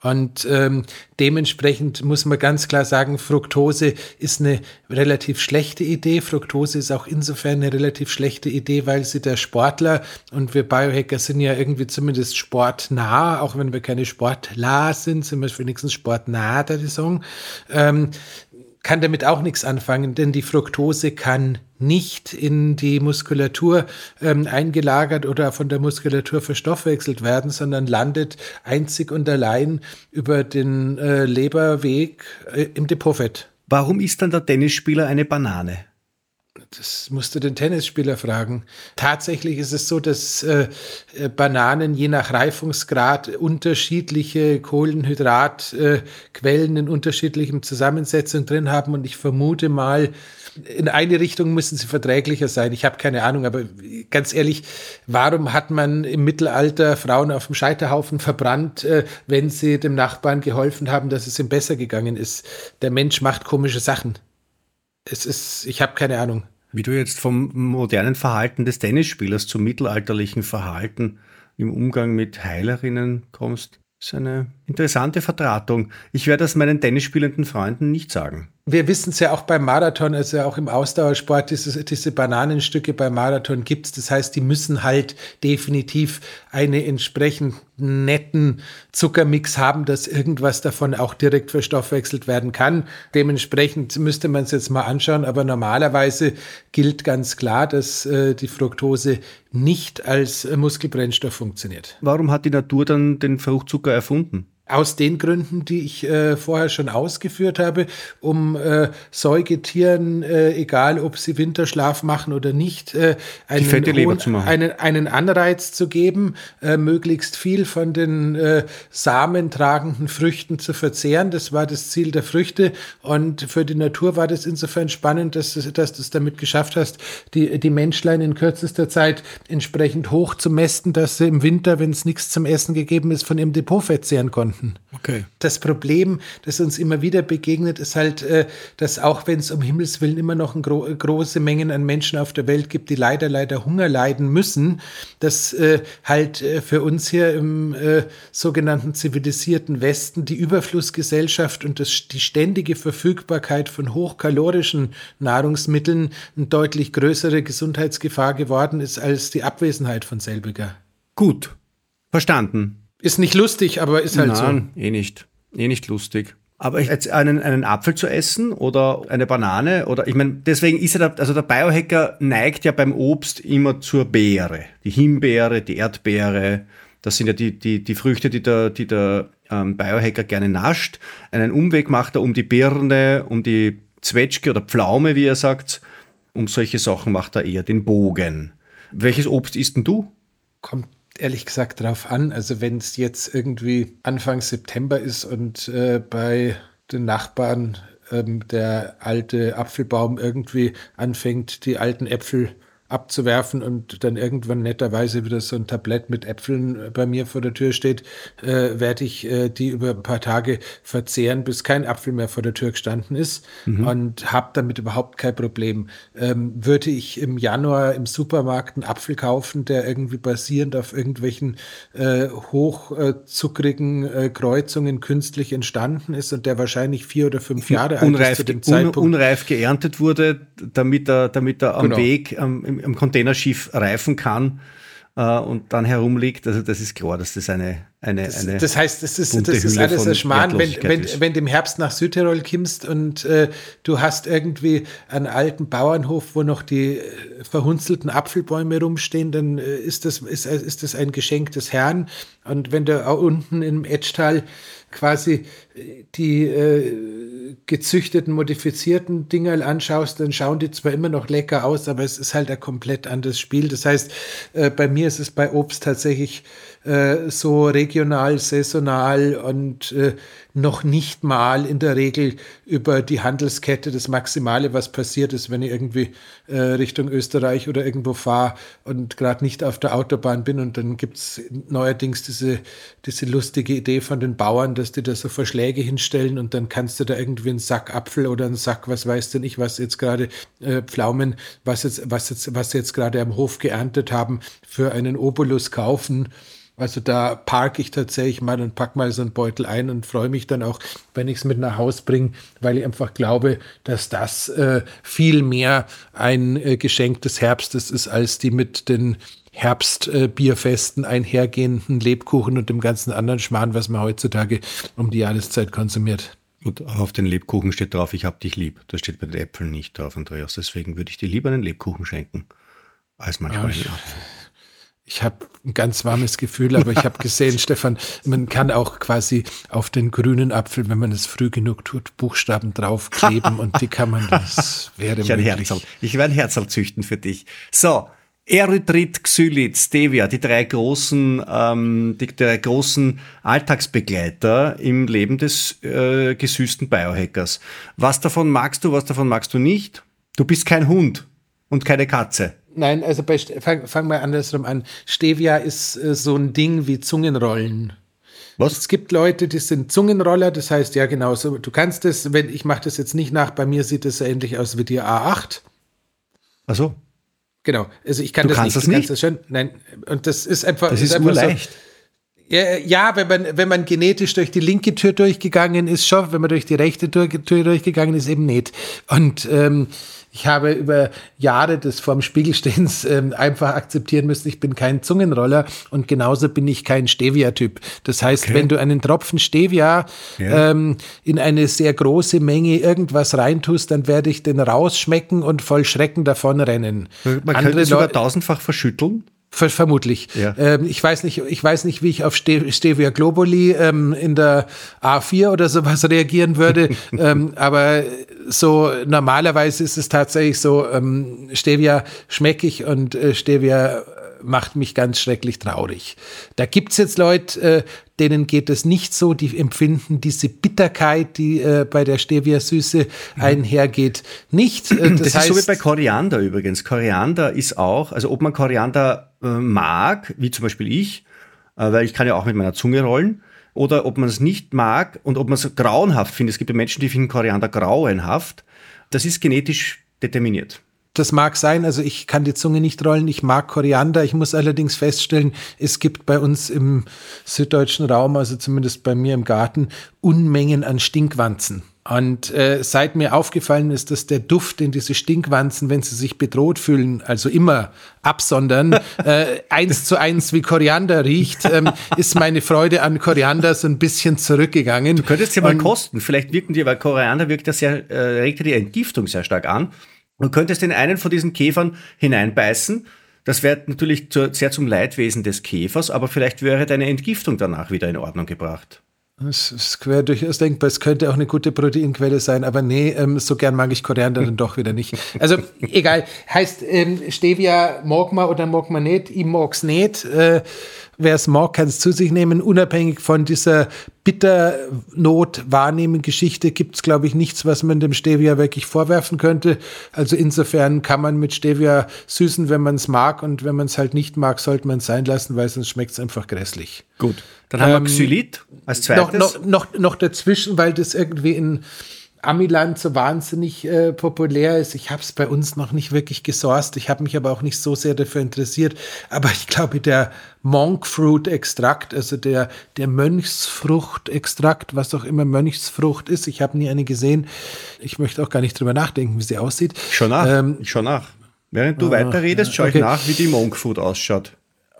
Und ähm, dementsprechend muss man ganz klar sagen, Fructose ist eine relativ schlechte Idee. Fructose ist auch insofern eine relativ schlechte Idee, weil sie der Sportler und wir Biohacker sind ja irgendwie zumindest sportnah, auch wenn wir keine Sportler sind, sind wir wenigstens sportnah, die Song. Ähm, kann damit auch nichts anfangen, denn die Fructose kann nicht in die Muskulatur ähm, eingelagert oder von der Muskulatur verstoffwechselt werden, sondern landet einzig und allein über den äh, Leberweg äh, im Depotfett. Warum ist dann der Tennisspieler eine Banane? Das musst du den Tennisspieler fragen. Tatsächlich ist es so, dass äh, Bananen je nach Reifungsgrad unterschiedliche Kohlenhydratquellen äh, in unterschiedlichem Zusammensetzung drin haben. Und ich vermute mal, in eine Richtung müssen sie verträglicher sein. Ich habe keine Ahnung, aber ganz ehrlich, warum hat man im Mittelalter Frauen auf dem Scheiterhaufen verbrannt, äh, wenn sie dem Nachbarn geholfen haben, dass es ihm besser gegangen ist? Der Mensch macht komische Sachen es ist, ich habe keine Ahnung. Wie du jetzt vom modernen Verhalten des Tennisspielers zum mittelalterlichen Verhalten im Umgang mit Heilerinnen kommst, ist eine interessante Vertratung. Ich werde das meinen tennisspielenden Freunden nicht sagen wir wissen es ja auch beim Marathon, also auch im Ausdauersport, diese, diese Bananenstücke beim Marathon gibt es. Das heißt, die müssen halt definitiv einen entsprechend netten Zuckermix haben, dass irgendwas davon auch direkt verstoffwechselt werden kann. Dementsprechend müsste man es jetzt mal anschauen, aber normalerweise gilt ganz klar, dass äh, die Fructose nicht als Muskelbrennstoff funktioniert. Warum hat die Natur dann den Fruchtzucker erfunden? Aus den Gründen, die ich äh, vorher schon ausgeführt habe, um äh, Säugetieren, äh, egal ob sie Winterschlaf machen oder nicht, äh, einen, hohen, einen, einen, Anreiz zu geben, äh, möglichst viel von den äh, samentragenden Früchten zu verzehren. Das war das Ziel der Früchte. Und für die Natur war das insofern spannend, dass, dass du es damit geschafft hast, die, die Menschlein in kürzester Zeit entsprechend hoch zu mästen, dass sie im Winter, wenn es nichts zum Essen gegeben ist, von ihrem Depot verzehren konnten konnten. Okay. Das Problem, das uns immer wieder begegnet, ist halt, äh, dass auch wenn es um Himmels Willen immer noch gro große Mengen an Menschen auf der Welt gibt, die leider, leider Hunger leiden müssen, dass äh, halt äh, für uns hier im sogenannten zivilisierten Westen die Überflussgesellschaft und das, die ständige Verfügbarkeit von hochkalorischen Nahrungsmitteln eine deutlich größere Gesundheitsgefahr geworden ist als die Abwesenheit von selbiger. Gut, verstanden. Ist nicht lustig, aber ist halt Nein, so. eh nicht. Eh nicht lustig. Aber jetzt einen, einen Apfel zu essen oder eine Banane oder ich meine, deswegen ist er, also der Biohacker neigt ja beim Obst immer zur Beere. Die Himbeere, die Erdbeere, das sind ja die, die, die Früchte, die der, die der ähm, Biohacker gerne nascht. Einen Umweg macht er um die Birne, um die Zwetschge oder Pflaume, wie er sagt. Um solche Sachen macht er eher den Bogen. Welches Obst isst denn du? Kommt ehrlich gesagt drauf an. Also wenn es jetzt irgendwie Anfang September ist und äh, bei den Nachbarn ähm, der alte Apfelbaum irgendwie anfängt, die alten Äpfel abzuwerfen und dann irgendwann netterweise wieder so ein Tablett mit Äpfeln äh, bei mir vor der Tür steht, äh, werde ich äh, die über ein paar Tage verzehren, bis kein Apfel mehr vor der Tür gestanden ist mhm. und habe damit überhaupt kein Problem. Ähm, würde ich im Januar im Supermarkt einen Apfel kaufen, der irgendwie basierend auf irgendwelchen äh, hochzuckrigen äh, Kreuzungen künstlich entstanden ist und der wahrscheinlich vier oder fünf Jahre alt ist zu dem Zeitpunkt. Un, unreif geerntet wurde, damit er, damit er am genau. Weg, am, im, im Containerschiff reifen kann äh, und dann herumliegt. Also das ist klar, dass das eine eine, das, eine das heißt, das ist, das ist alles ein Schmarrn, wenn, wenn, wenn du im Herbst nach Südtirol kommst und äh, du hast irgendwie einen alten Bauernhof, wo noch die äh, verhunzelten Apfelbäume rumstehen, dann äh, ist, das, ist, ist das ein Geschenk des Herrn. Und wenn du auch unten im Etschtal quasi äh, die äh, gezüchteten, modifizierten Dinger anschaust, dann schauen die zwar immer noch lecker aus, aber es ist halt ein komplett anderes Spiel. Das heißt, äh, bei mir ist es bei Obst tatsächlich äh, so regional, saisonal und äh, noch nicht mal in der Regel über die Handelskette das Maximale, was passiert ist, wenn ich irgendwie äh, Richtung Österreich oder irgendwo fahre und gerade nicht auf der Autobahn bin. Und dann gibt es neuerdings diese, diese lustige Idee von den Bauern, dass die da so Verschläge hinstellen und dann kannst du da irgendwie einen Sack Apfel oder einen Sack, was weiß denn ich, was jetzt gerade äh, Pflaumen, was jetzt, was jetzt, was jetzt gerade am Hof geerntet haben, für einen Obolus kaufen. Also da parke ich tatsächlich mal und pack mal so einen Beutel ein und freue mich dann auch, wenn ich es mit nach Haus bringe, weil ich einfach glaube, dass das äh, viel mehr ein äh, Geschenk des Herbstes ist, als die mit den Herbstbierfesten äh, einhergehenden Lebkuchen und dem ganzen anderen Schmarrn, was man heutzutage um die Jahreszeit konsumiert. Und auf den Lebkuchen steht drauf, ich hab dich lieb. Das steht bei den Äpfeln nicht drauf, Andreas. Deswegen würde ich dir lieber einen Lebkuchen schenken, als manchmal einen Apfel. Ich habe ein ganz warmes Gefühl, aber ich habe gesehen, [LAUGHS] Stefan, man kann auch quasi auf den grünen Apfel, wenn man es früh genug tut, Buchstaben draufkleben und die kann man, [LAUGHS] das wäre ich möglich. Herzl, ich werde ein Herzl züchten für dich. So, Erythrit, Xylit, Stevia, die drei großen, ähm, die drei großen Alltagsbegleiter im Leben des äh, gesüßten Biohackers. Was davon magst du, was davon magst du nicht? Du bist kein Hund und keine Katze. Nein, also bei, fang, fang mal andersrum an. Stevia ist äh, so ein Ding wie Zungenrollen. Was? Es gibt Leute, die sind Zungenroller, das heißt, ja, genau, so, du kannst es, wenn ich mache das jetzt nicht nach, bei mir sieht es so ähnlich aus wie die A8. Ach so. Genau, also ich kann du das kannst nicht. Das nicht? Das schon, nein, und das ist einfach. Das ist, ist einfach. So, ja, ja, wenn man, wenn man genetisch durch die linke Tür durchgegangen ist, schon, wenn man durch die rechte Tür, Tür durchgegangen ist, eben nicht. Und ähm, ich habe über Jahre des vorm Spiegelstehens ähm, einfach akzeptieren müssen, ich bin kein Zungenroller und genauso bin ich kein Stevia-Typ. Das heißt, okay. wenn du einen Tropfen Stevia ja. ähm, in eine sehr große Menge irgendwas reintust, dann werde ich den rausschmecken und voll Schrecken davonrennen. Man Andere könnte sogar tausendfach verschütteln. Vermutlich. Ja. Ähm, ich weiß nicht, ich weiß nicht, wie ich auf Stevia Globuli ähm, in der A4 oder sowas [LAUGHS] reagieren würde. [LAUGHS] ähm, aber so normalerweise ist es tatsächlich so, ähm, Stevia schmecke ich und äh, Stevia macht mich ganz schrecklich traurig. Da gibt's jetzt Leute, äh, denen geht es nicht so, die empfinden diese Bitterkeit, die äh, bei der Stevia-Süße mhm. einhergeht, nicht. Äh, [CLEARS THROAT] das, das heißt, ist so wie bei Koriander übrigens. Koriander ist auch, also ob man Koriander äh, mag, wie zum Beispiel ich, äh, weil ich kann ja auch mit meiner Zunge rollen, oder ob man es nicht mag und ob man es grauenhaft findet. Es gibt ja Menschen, die finden Koriander grauenhaft. Das ist genetisch determiniert. Das mag sein, also ich kann die Zunge nicht rollen, ich mag Koriander. Ich muss allerdings feststellen, es gibt bei uns im süddeutschen Raum, also zumindest bei mir im Garten, Unmengen an Stinkwanzen. Und äh, seit mir aufgefallen ist, dass der Duft, den diese Stinkwanzen, wenn sie sich bedroht fühlen, also immer absondern, [LAUGHS] äh, eins zu eins wie Koriander riecht, ähm, ist meine Freude an Koriander so ein bisschen zurückgegangen. Du könntest ja mal kosten. Vielleicht wirken die, weil Koriander wirkt ja sehr, äh, regt ja die Entgiftung sehr stark an. Du könntest in einen von diesen Käfern hineinbeißen. Das wäre natürlich zu, sehr zum Leidwesen des Käfers, aber vielleicht wäre deine Entgiftung danach wieder in Ordnung gebracht. Das ist quer durchaus denkbar. Es könnte auch eine gute Proteinquelle sein, aber nee, ähm, so gern mag ich Koriander dann doch wieder nicht. Also [LAUGHS] egal. Heißt ähm, Stevia Mogma oder Mogma nicht, ich mag's nicht. Äh, es mag, kann es zu sich nehmen. Unabhängig von dieser Bitternot-Wahrnehmen-Geschichte gibt es, glaube ich, nichts, was man dem Stevia wirklich vorwerfen könnte. Also insofern kann man mit Stevia süßen, wenn man es mag und wenn man es halt nicht mag, sollte man es sein lassen, weil sonst schmeckt es einfach grässlich. Gut, dann haben ähm, wir Xylit als zweites. Noch, noch, noch, noch dazwischen, weil das irgendwie in Amiland so wahnsinnig äh, populär ist. Ich habe es bei uns noch nicht wirklich gesourced. Ich habe mich aber auch nicht so sehr dafür interessiert. Aber ich glaube, der Monk Fruit Extrakt, also der, der Mönchsfrucht Extrakt, was auch immer Mönchsfrucht ist, ich habe nie eine gesehen. Ich möchte auch gar nicht drüber nachdenken, wie sie aussieht. Schon nach. Ähm, schon nach. Während du ah, weiterredest, schaue okay. ich nach, wie die Monk Fruit ausschaut.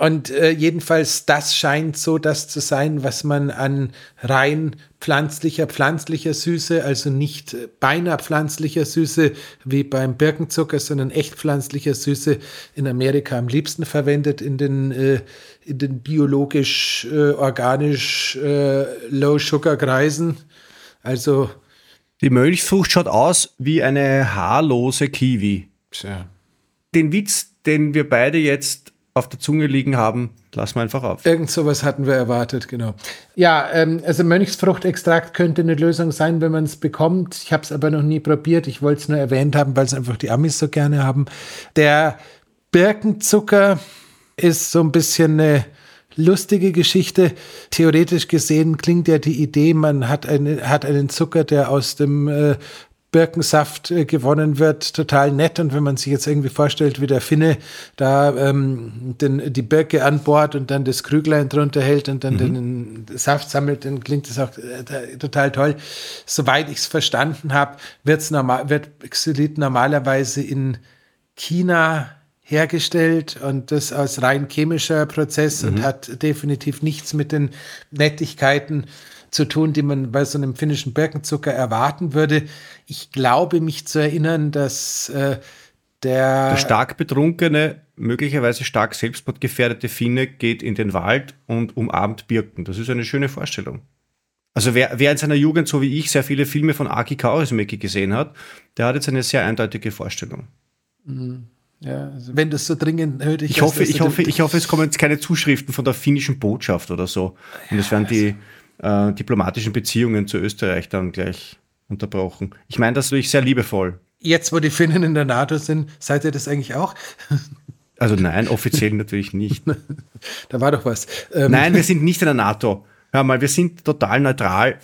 Und äh, jedenfalls, das scheint so das zu sein, was man an rein pflanzlicher, pflanzlicher Süße, also nicht beinahe pflanzlicher Süße wie beim Birkenzucker, sondern echt pflanzlicher Süße in Amerika am liebsten verwendet in den, äh, in den biologisch, äh, organisch äh, Low-Sugar-Kreisen. Also. Die Mönchsfrucht schaut aus wie eine haarlose Kiwi. Tja. Den Witz, den wir beide jetzt auf der Zunge liegen haben, lassen wir einfach auf. Irgend sowas hatten wir erwartet, genau. Ja, ähm, also Mönchsfruchtextrakt könnte eine Lösung sein, wenn man es bekommt. Ich habe es aber noch nie probiert. Ich wollte es nur erwähnt haben, weil es einfach die Amis so gerne haben. Der Birkenzucker ist so ein bisschen eine lustige Geschichte. Theoretisch gesehen klingt ja die Idee, man hat, eine, hat einen Zucker, der aus dem äh, Birkensaft äh, gewonnen wird, total nett. Und wenn man sich jetzt irgendwie vorstellt, wie der Finne da ähm, den, die Birke an Bord und dann das Krüglein drunter hält und dann mhm. den Saft sammelt, dann klingt das auch äh, total toll. Soweit ich es verstanden habe, wird's normal, wird Xylit normalerweise in China hergestellt und das aus rein chemischer Prozess mhm. und hat definitiv nichts mit den Nettigkeiten zu tun, die man bei so einem finnischen Birkenzucker erwarten würde. Ich glaube, mich zu erinnern, dass äh, der, der stark betrunkene, möglicherweise stark selbstmordgefährdete Finne geht in den Wald und umarmt Birken. Das ist eine schöne Vorstellung. Also wer, wer in seiner Jugend, so wie ich, sehr viele Filme von Aki Kaurismäki gesehen hat, der hat jetzt eine sehr eindeutige Vorstellung. Mhm. Ja, also wenn das so dringend nötig ich Hoffe, ich, hoffe, ich hoffe, es kommen jetzt keine Zuschriften von der finnischen Botschaft oder so. Und es werden die äh, diplomatischen Beziehungen zu Österreich dann gleich unterbrochen. Ich meine das natürlich sehr liebevoll. Jetzt, wo die Finnen in der NATO sind, seid ihr das eigentlich auch? [LAUGHS] Also nein, offiziell natürlich nicht. [LAUGHS] da war doch was. Ähm nein, wir [LAUGHS] sind nicht in der NATO. Hör mal, wir sind total neutral.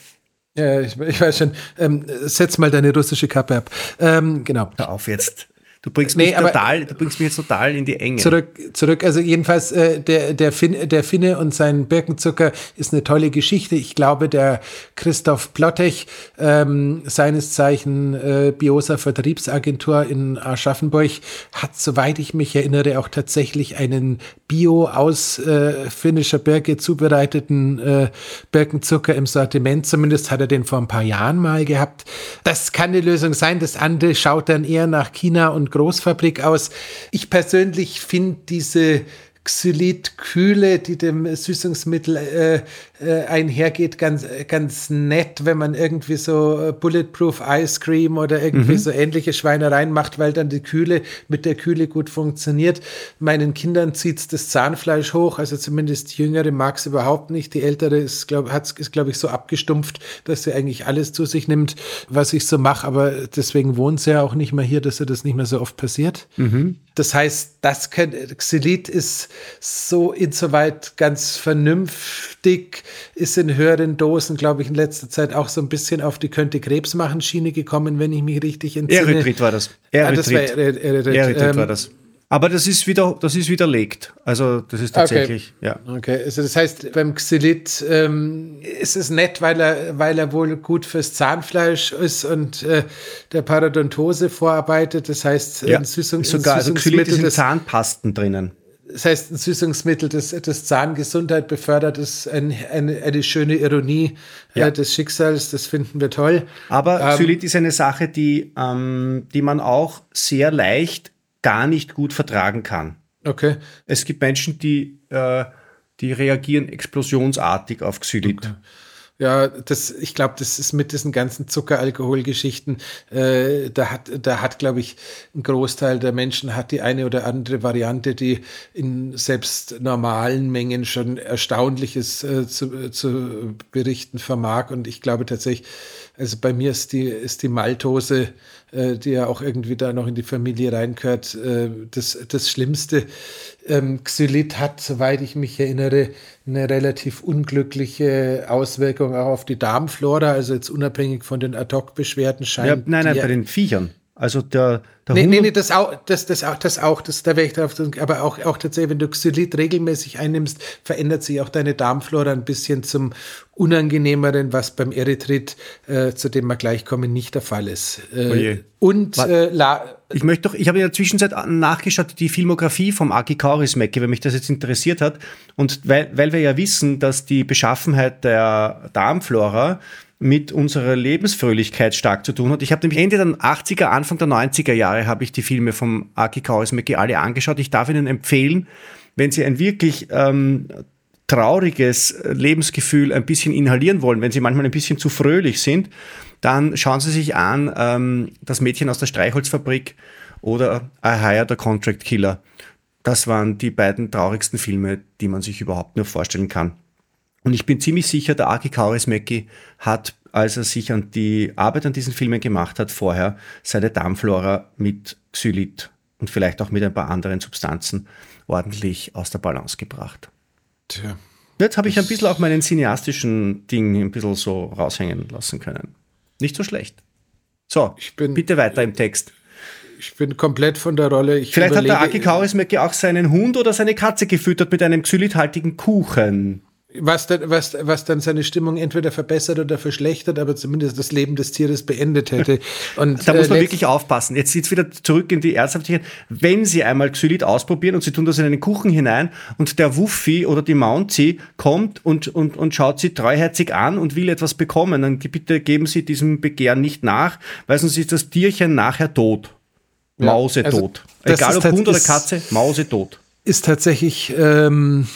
Ja, ich, ich weiß schon. Ähm, setz mal deine russische Kappe ab. Ähm, genau. Hör auf jetzt. Du bringst, mich nee, total, du bringst mich jetzt total in die Enge. Zurück, zurück. Also jedenfalls, äh, der, der, fin, der Finne und sein Birkenzucker ist eine tolle Geschichte. Ich glaube, der Christoph Plottech, ähm, seines Zeichen äh, Biosa Vertriebsagentur in Aschaffenburg, hat, soweit ich mich erinnere, auch tatsächlich einen Bio aus äh, finnischer Birke zubereiteten äh, Birkenzucker im Sortiment. Zumindest hat er den vor ein paar Jahren mal gehabt. Das kann eine Lösung sein. Das andere schaut dann eher nach China und Großfabrik aus. Ich persönlich finde diese Xylit-Kühle, die dem Süßungsmittel äh, äh, einhergeht, ganz, ganz nett, wenn man irgendwie so äh, Bulletproof Ice Cream oder irgendwie mhm. so ähnliche Schweinereien macht, weil dann die Kühle mit der Kühle gut funktioniert. Meinen Kindern zieht das Zahnfleisch hoch, also zumindest die Jüngere mag es überhaupt nicht. Die Ältere ist, glaube glaub ich, so abgestumpft, dass sie eigentlich alles zu sich nimmt, was ich so mache, aber deswegen wohnt sie ja auch nicht mehr hier, dass ihr das nicht mehr so oft passiert. Mhm. Das heißt, das Xylit ist so insoweit ganz vernünftig, ist in höheren Dosen, glaube ich, in letzter Zeit auch so ein bisschen auf die könnte Krebs machen Schiene gekommen, wenn ich mich richtig entsinne. Erythrit war das. Erythrit, ah, das war, Erythrit. Erythrit ähm, war das. Aber das ist wieder, das ist widerlegt. Also das ist tatsächlich, okay. ja. Okay, also das heißt, beim Xylit ähm, ist es nett, weil er, weil er wohl gut fürs Zahnfleisch ist und äh, der Parodontose vorarbeitet. Das heißt, ja, ein Süßungs sogar ein Süßungsmittel, also Xylit ist in Zahnpasten drinnen das heißt, ein Süßungsmittel, das, das Zahngesundheit befördert, ist ein, eine, eine schöne Ironie äh, ja. äh, des Schicksals. Das finden wir toll. Aber ähm, Xylit ist eine Sache, die, ähm, die man auch sehr leicht gar nicht gut vertragen kann. Okay. Es gibt Menschen, die, äh, die reagieren explosionsartig auf Xylit. Okay. Ja, das, ich glaube, das ist mit diesen ganzen Zuckeralkoholgeschichten, äh, da hat, da hat, glaube ich, ein Großteil der Menschen hat die eine oder andere Variante, die in selbst normalen Mengen schon Erstaunliches äh, zu, zu berichten vermag. Und ich glaube tatsächlich, also bei mir ist die, ist die Maltose äh, die ja auch irgendwie da noch in die Familie reingehört, äh, das, das Schlimmste. Ähm, Xylit hat, soweit ich mich erinnere, eine relativ unglückliche Auswirkung auch auf die Darmflora, also jetzt unabhängig von den Ad-Hoc-Beschwerden scheint. Ja, nein, nein, bei den Viechern. Also der, der nee, nee, nee, das auch, das, das auch, das auch, das, da wäre ich drauf, aber auch, auch tatsächlich, wenn du Xylit regelmäßig einnimmst, verändert sich auch deine Darmflora ein bisschen zum unangenehmeren, was beim Erythrit, äh, zu dem wir gleich kommen, nicht der Fall ist. Äh, oh und äh, ich möchte doch, ich habe in der Zwischenzeit nachgeschaut, die Filmografie vom Aki Kaurismäki, wenn mich das jetzt interessiert hat. Und weil, weil wir ja wissen, dass die Beschaffenheit der Darmflora mit unserer Lebensfröhlichkeit stark zu tun hat. Ich habe nämlich Ende der 80er, Anfang der 90er Jahre habe ich die Filme vom Aki Kaurismäki alle angeschaut. Ich darf Ihnen empfehlen, wenn Sie ein wirklich ähm, trauriges Lebensgefühl ein bisschen inhalieren wollen, wenn Sie manchmal ein bisschen zu fröhlich sind, dann schauen Sie sich an ähm, Das Mädchen aus der Streichholzfabrik oder I Hired a Contract Killer. Das waren die beiden traurigsten Filme, die man sich überhaupt nur vorstellen kann. Und ich bin ziemlich sicher, der Aki Kaurismäki hat, als er sich an die Arbeit an diesen Filmen gemacht hat, vorher seine Darmflora mit Xylit und vielleicht auch mit ein paar anderen Substanzen ordentlich aus der Balance gebracht. Tja. Jetzt habe ich ein bisschen auch meinen cineastischen Ding ein bisschen so raushängen lassen können. Nicht so schlecht. So, ich bin, bitte weiter im Text. Ich bin komplett von der Rolle. Ich Vielleicht hat der Aki Kaurismäki auch seinen Hund oder seine Katze gefüttert mit einem xylithaltigen Kuchen. Was dann, was, was dann seine Stimmung entweder verbessert oder verschlechtert, aber zumindest das Leben des Tieres beendet hätte. [LAUGHS] Und, da muss man äh, wirklich aufpassen. Jetzt sieht es wieder zurück in die Ernsthaftigkeit. Wenn Sie einmal Xylit ausprobieren und Sie tun das in einen Kuchen hinein und der Wuffi oder die Mountie kommt und, und, und schaut Sie treuherzig an und will etwas bekommen, dann bitte geben Sie diesem Begehren nicht nach, weil sonst ist das Tierchen nachher tot. Mause ja, also tot. Egal ob Hund oder Katze, Mause tot. Ist tatsächlich... Ähm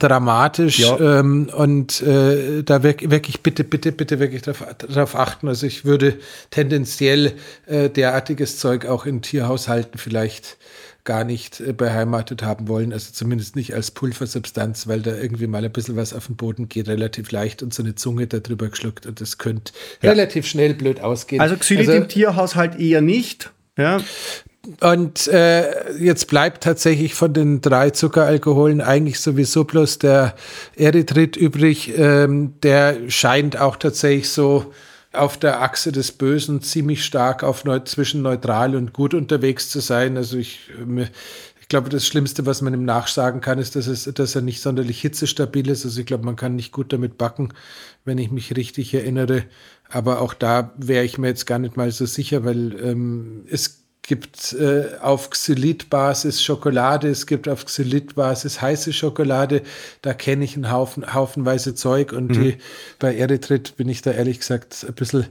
dramatisch ja. ähm, und äh, da wirklich bitte, bitte, bitte wirklich darauf achten. Also ich würde tendenziell äh, derartiges Zeug auch in Tierhaushalten vielleicht gar nicht äh, beheimatet haben wollen, also zumindest nicht als Pulversubstanz, weil da irgendwie mal ein bisschen was auf den Boden geht, relativ leicht und so eine Zunge da drüber geschluckt und das könnte ja. relativ schnell blöd ausgehen. Also Xylit also, im Tierhaushalt eher nicht. Ja. Und äh, jetzt bleibt tatsächlich von den drei Zuckeralkoholen eigentlich sowieso bloß der Erythrit übrig. Ähm, der scheint auch tatsächlich so auf der Achse des Bösen ziemlich stark auf neu zwischen neutral und gut unterwegs zu sein. Also ich, ich glaube, das Schlimmste, was man ihm nachsagen kann, ist, dass, es, dass er nicht sonderlich hitzestabil ist. Also ich glaube, man kann nicht gut damit backen, wenn ich mich richtig erinnere. Aber auch da wäre ich mir jetzt gar nicht mal so sicher, weil ähm, es gibt äh, auf Xylit-Basis Schokolade, es gibt auf Xylit-Basis heiße Schokolade. Da kenne ich einen Haufen, haufenweise Zeug und mhm. die, bei Erythrit bin ich da ehrlich gesagt ein bisschen,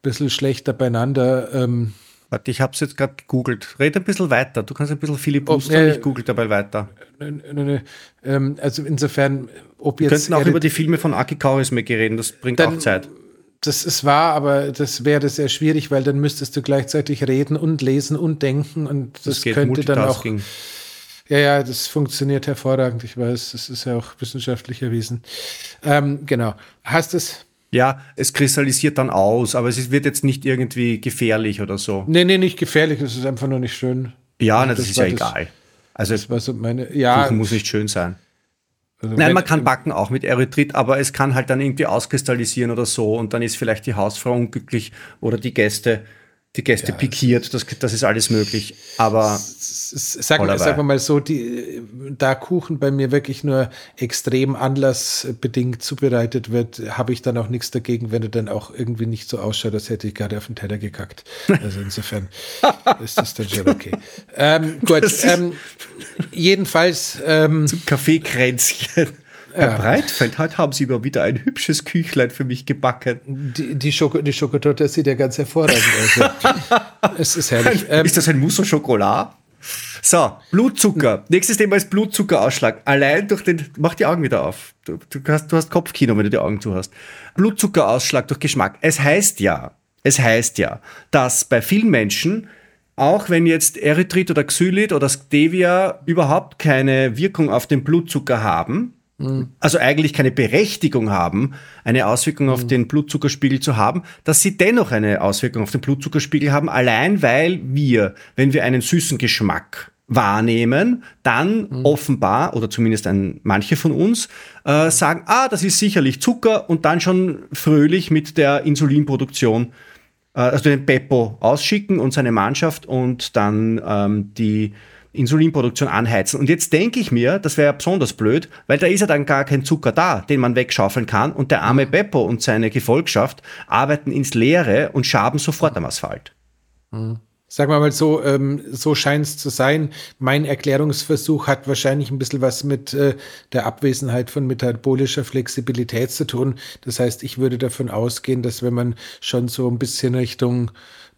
bisschen schlechter beieinander. Ähm, Warte, ich habe es jetzt gerade gegoogelt. Red ein bisschen weiter. Du kannst ein bisschen filibustern, oh, äh, ich google dabei weiter. Ähm, also insofern, ob jetzt... Wir könnten auch über die Filme von Aki Kaurismäki reden, das bringt dann, auch Zeit das ist wahr, aber das wäre sehr schwierig, weil dann müsstest du gleichzeitig reden und lesen und denken und das, das könnte dann auch. Ja, ja, das funktioniert hervorragend. Ich weiß, das ist ja auch wissenschaftlich erwiesen. Ähm, genau. Hast es? Ja, es kristallisiert dann aus, aber es wird jetzt nicht irgendwie gefährlich oder so. Nee, nee, nicht gefährlich, es ist einfach nur nicht schön. Ja, das, das ist ja das, egal. Also, das war so meine, ja, Kuchen muss nicht schön sein. Also Nein, man kann backen auch mit Erythrit, aber es kann halt dann irgendwie auskristallisieren oder so und dann ist vielleicht die Hausfrau unglücklich oder die Gäste die Gäste ja, pikiert, das, das ist alles möglich. Aber sagen wir, wir mal so, die, da Kuchen bei mir wirklich nur extrem anlassbedingt zubereitet wird, habe ich dann auch nichts dagegen, wenn er dann auch irgendwie nicht so ausschaut, als hätte ich gerade auf den Teller gekackt. Also insofern [LAUGHS] ist das dann schon okay. Ähm, gut, ähm, jedenfalls. Ähm, Zum Kaffeekränzchen. Herr. Breitfeld, heute haben Sie mal wieder ein hübsches Küchlein für mich gebacken. Die, die, Schoko, die Schokotorte sieht ja ganz hervorragend aus. [LAUGHS] es ist herrlich. Ähm, ist das ein Mousse au Chocolat? So, Blutzucker. Nächstes Thema ist Blutzuckerausschlag. Allein durch den, mach die Augen wieder auf. Du, du, hast, du hast Kopfkino, wenn du die Augen zu hast. Blutzuckerausschlag durch Geschmack. Es heißt ja, es heißt ja, dass bei vielen Menschen auch wenn jetzt Erythrit oder Xylit oder Stevia überhaupt keine Wirkung auf den Blutzucker haben, also eigentlich keine Berechtigung haben, eine Auswirkung auf mhm. den Blutzuckerspiegel zu haben, dass sie dennoch eine Auswirkung auf den Blutzuckerspiegel haben, allein weil wir, wenn wir einen süßen Geschmack wahrnehmen, dann mhm. offenbar, oder zumindest ein, manche von uns, äh, sagen, ah, das ist sicherlich Zucker und dann schon fröhlich mit der Insulinproduktion, äh, also den Beppo ausschicken und seine Mannschaft und dann ähm, die Insulinproduktion anheizen. Und jetzt denke ich mir, das wäre ja besonders blöd, weil da ist ja dann gar kein Zucker da, den man wegschaufeln kann. Und der arme Beppo und seine Gefolgschaft arbeiten ins Leere und schaben sofort am Asphalt. Mhm. Sagen wir mal so, ähm, so scheint es zu sein. Mein Erklärungsversuch hat wahrscheinlich ein bisschen was mit äh, der Abwesenheit von metabolischer Flexibilität zu tun. Das heißt, ich würde davon ausgehen, dass wenn man schon so ein bisschen Richtung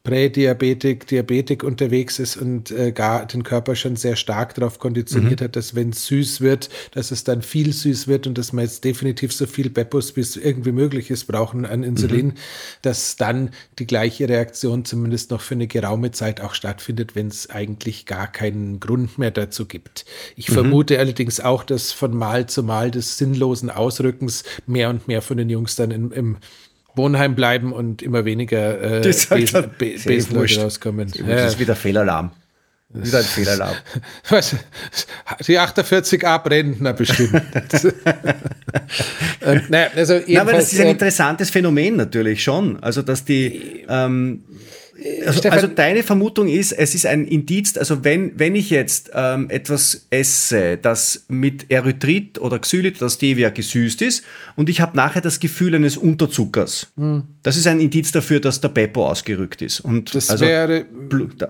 Prädiabetik, Diabetik unterwegs ist und äh, gar den Körper schon sehr stark darauf konditioniert mhm. hat, dass wenn es süß wird, dass es dann viel süß wird und dass wir jetzt definitiv so viel Bepos, wie es irgendwie möglich ist, brauchen an Insulin, mhm. dass dann die gleiche Reaktion zumindest noch für eine geraume Zeit auch stattfindet, wenn es eigentlich gar keinen Grund mehr dazu gibt. Ich mhm. vermute allerdings auch, dass von Mal zu Mal des sinnlosen Ausrückens mehr und mehr von den Jungs dann im, im Wohnheim bleiben und immer weniger äh, Besen, Be Besenleute rauskommen. Das ja. ist wieder Fehlalarm. Wieder ein Fehlalarm. [LAUGHS] Was? Die 48a brennen, na bestimmt. [LAUGHS] ähm, naja, also Na, aber das ist ein ähm, interessantes Phänomen natürlich schon. Also, dass die, ähm, also, also, deine Vermutung ist, es ist ein Indiz, also wenn, wenn ich jetzt ähm, etwas esse, das mit Erythrit oder Xylit oder Stevia gesüßt ist und ich habe nachher das Gefühl eines Unterzuckers, hm. das ist ein Indiz dafür, dass der Beppo ausgerückt ist. Und, das also, wäre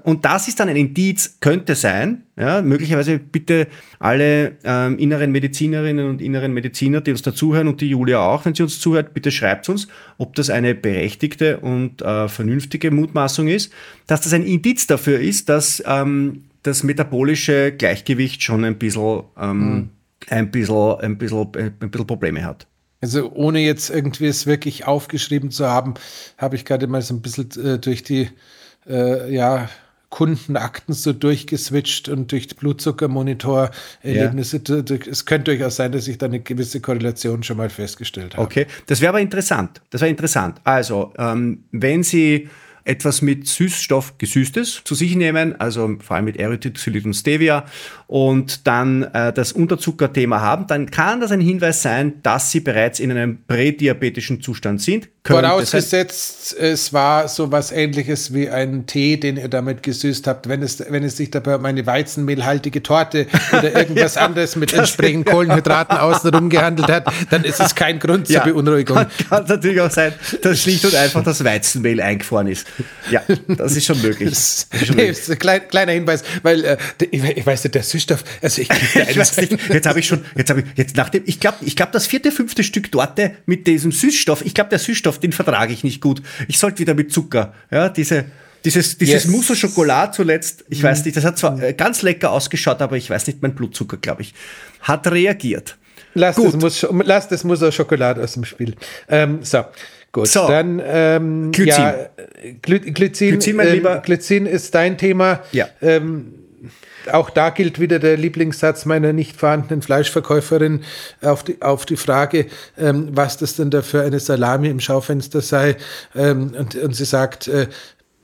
und das ist dann ein Indiz, könnte sein, ja, möglicherweise bitte alle ähm, inneren Medizinerinnen und inneren Mediziner, die uns dazuhören und die Julia auch, wenn sie uns zuhört, bitte schreibt uns, ob das eine berechtigte und äh, vernünftige Mutmaßung ist, dass das ein Indiz dafür ist, dass ähm, das metabolische Gleichgewicht schon ein bisschen, ähm, mhm. ein bisschen, ein bisschen, ein bisschen Probleme hat. Also ohne jetzt irgendwie es wirklich aufgeschrieben zu haben, habe ich gerade mal so ein bisschen äh, durch die äh, ja, Kundenakten so durchgeswitcht und durch Blutzuckermonitor-Erlebnisse. Ja. Es könnte durchaus sein, dass ich da eine gewisse Korrelation schon mal festgestellt habe. Okay, das wäre aber interessant. Das wäre interessant. Also, ähm, wenn Sie etwas mit Süßstoff Gesüßtes zu sich nehmen, also vor allem mit Erythrit, und Stevia und dann äh, das Unterzuckerthema haben, dann kann das ein Hinweis sein, dass sie bereits in einem prädiabetischen Zustand sind. Vorausgesetzt, es war so was ähnliches wie ein Tee, den ihr damit gesüßt habt. Wenn es, wenn es sich dabei um eine weizenmehlhaltige Torte oder [LAUGHS] irgendwas ja, anderes mit entsprechenden [LAUGHS] Kohlenhydraten außenrum gehandelt hat, dann ist es kein Grund zur ja, Beunruhigung. Kann, kann natürlich auch sein, dass [LAUGHS] schlicht und einfach das Weizenmehl eingefroren ist. Ja, das ist schon möglich. [LAUGHS] Ist, schon möglich. ein klein, kleiner Hinweis, weil äh, ich, weiß nicht, der Süßstoff, also ich, [LAUGHS] ich weiß nicht, jetzt habe ich schon, jetzt habe ich, jetzt nachdem, ich glaube, ich glaube, das vierte, fünfte Stück Torte mit diesem Süßstoff, ich glaube, der Süßstoff, den vertrage ich nicht gut. Ich sollte wieder mit Zucker, ja, diese, dieses, dieses yes. Mousse Schokolade zuletzt, ich mm. weiß nicht, das hat zwar äh, ganz lecker ausgeschaut, aber ich weiß nicht, mein Blutzucker, glaube ich, hat reagiert. Lass Gut. das, muss, lass das Mousse Schokolade aus dem Spiel. Ähm, so. Gut, so, dann ähm, Glycin. Ja, Gly Glycin, Glycin, mein ähm, Lieber. Glycin ist dein Thema. Ja. Ähm, auch da gilt wieder der Lieblingssatz meiner nicht vorhandenen Fleischverkäuferin auf die, auf die Frage, ähm, was das denn da für eine Salami im Schaufenster sei. Ähm, und, und sie sagt, äh,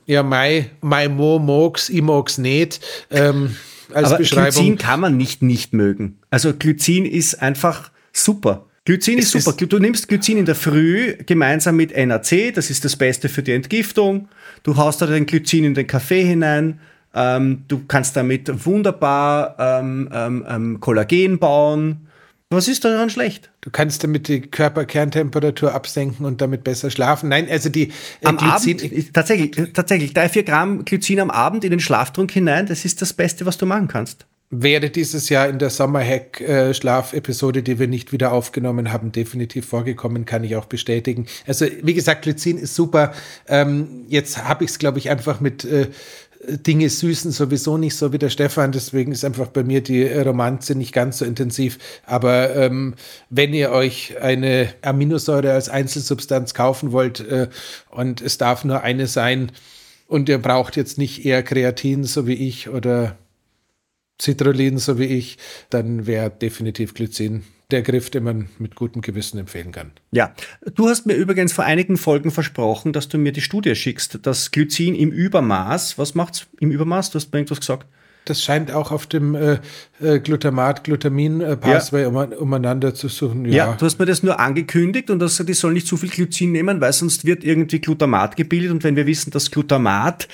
ja, mai, mai mo mogs, i mogs nicht. Ähm, als Aber Beschreibung. Glycin kann man nicht nicht mögen. Also Glycin ist einfach super. Glycin ist super. du nimmst Glycin in der Früh gemeinsam mit NAC, das ist das Beste für die Entgiftung. Du haust da den Glycin in den Kaffee hinein. Ähm, du kannst damit wunderbar ähm, ähm, ähm, Kollagen bauen. Was ist daran schlecht? Du kannst damit die Körperkerntemperatur absenken und damit besser schlafen. Nein, also die äh, am Glycin Abend, tatsächlich, tatsächlich, drei, vier Gramm Glycin am Abend in den Schlaftrunk hinein, das ist das Beste, was du machen kannst wäre dieses Jahr in der Sommerhack-Schlaf-Episode, die wir nicht wieder aufgenommen haben, definitiv vorgekommen, kann ich auch bestätigen. Also, wie gesagt, Glycin ist super. Ähm, jetzt habe ich es, glaube ich, einfach mit äh, Dinge süßen sowieso nicht so wie der Stefan, deswegen ist einfach bei mir die Romanze nicht ganz so intensiv. Aber ähm, wenn ihr euch eine Aminosäure als Einzelsubstanz kaufen wollt äh, und es darf nur eine sein und ihr braucht jetzt nicht eher Kreatin, so wie ich, oder Citrullin, so wie ich, dann wäre definitiv Glycin der Griff, den man mit gutem Gewissen empfehlen kann. Ja, du hast mir übrigens vor einigen Folgen versprochen, dass du mir die Studie schickst, dass Glycin im Übermaß, was macht's im Übermaß? Du hast mir irgendwas gesagt. Das scheint auch auf dem äh, äh Glutamat-Glutamin-Pathway ja. um, umeinander zu suchen. Ja. ja. du hast mir das nur angekündigt und dass die sollen nicht zu viel Glycin nehmen, weil sonst wird irgendwie Glutamat gebildet und wenn wir wissen, dass Glutamat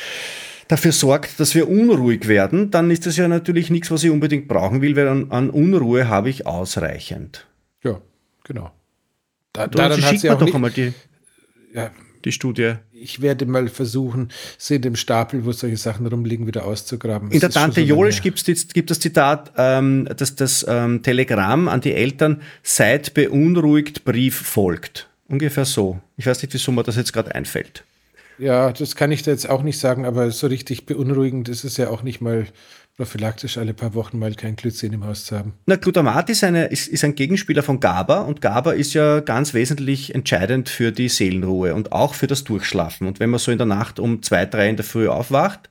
dafür sorgt, dass wir unruhig werden, dann ist das ja natürlich nichts, was ich unbedingt brauchen will, weil an, an Unruhe habe ich ausreichend. Ja, genau. Da, da dann schickt man doch einmal die, ja, die Studie. Ich werde mal versuchen, sie in dem Stapel, wo solche Sachen rumliegen, wieder auszugraben. In der Tante so Jolisch gibt es gibt das Zitat, ähm, dass das ähm, Telegramm an die Eltern, seid beunruhigt, Brief folgt. Ungefähr so. Ich weiß nicht, wieso mir das jetzt gerade einfällt. Ja, das kann ich da jetzt auch nicht sagen, aber so richtig beunruhigend ist es ja auch nicht mal prophylaktisch alle paar Wochen mal kein Glycin im Haus zu haben. Na, Glutamat ist, eine, ist, ist ein Gegenspieler von GABA und GABA ist ja ganz wesentlich entscheidend für die Seelenruhe und auch für das Durchschlafen. Und wenn man so in der Nacht um zwei, drei in der Früh aufwacht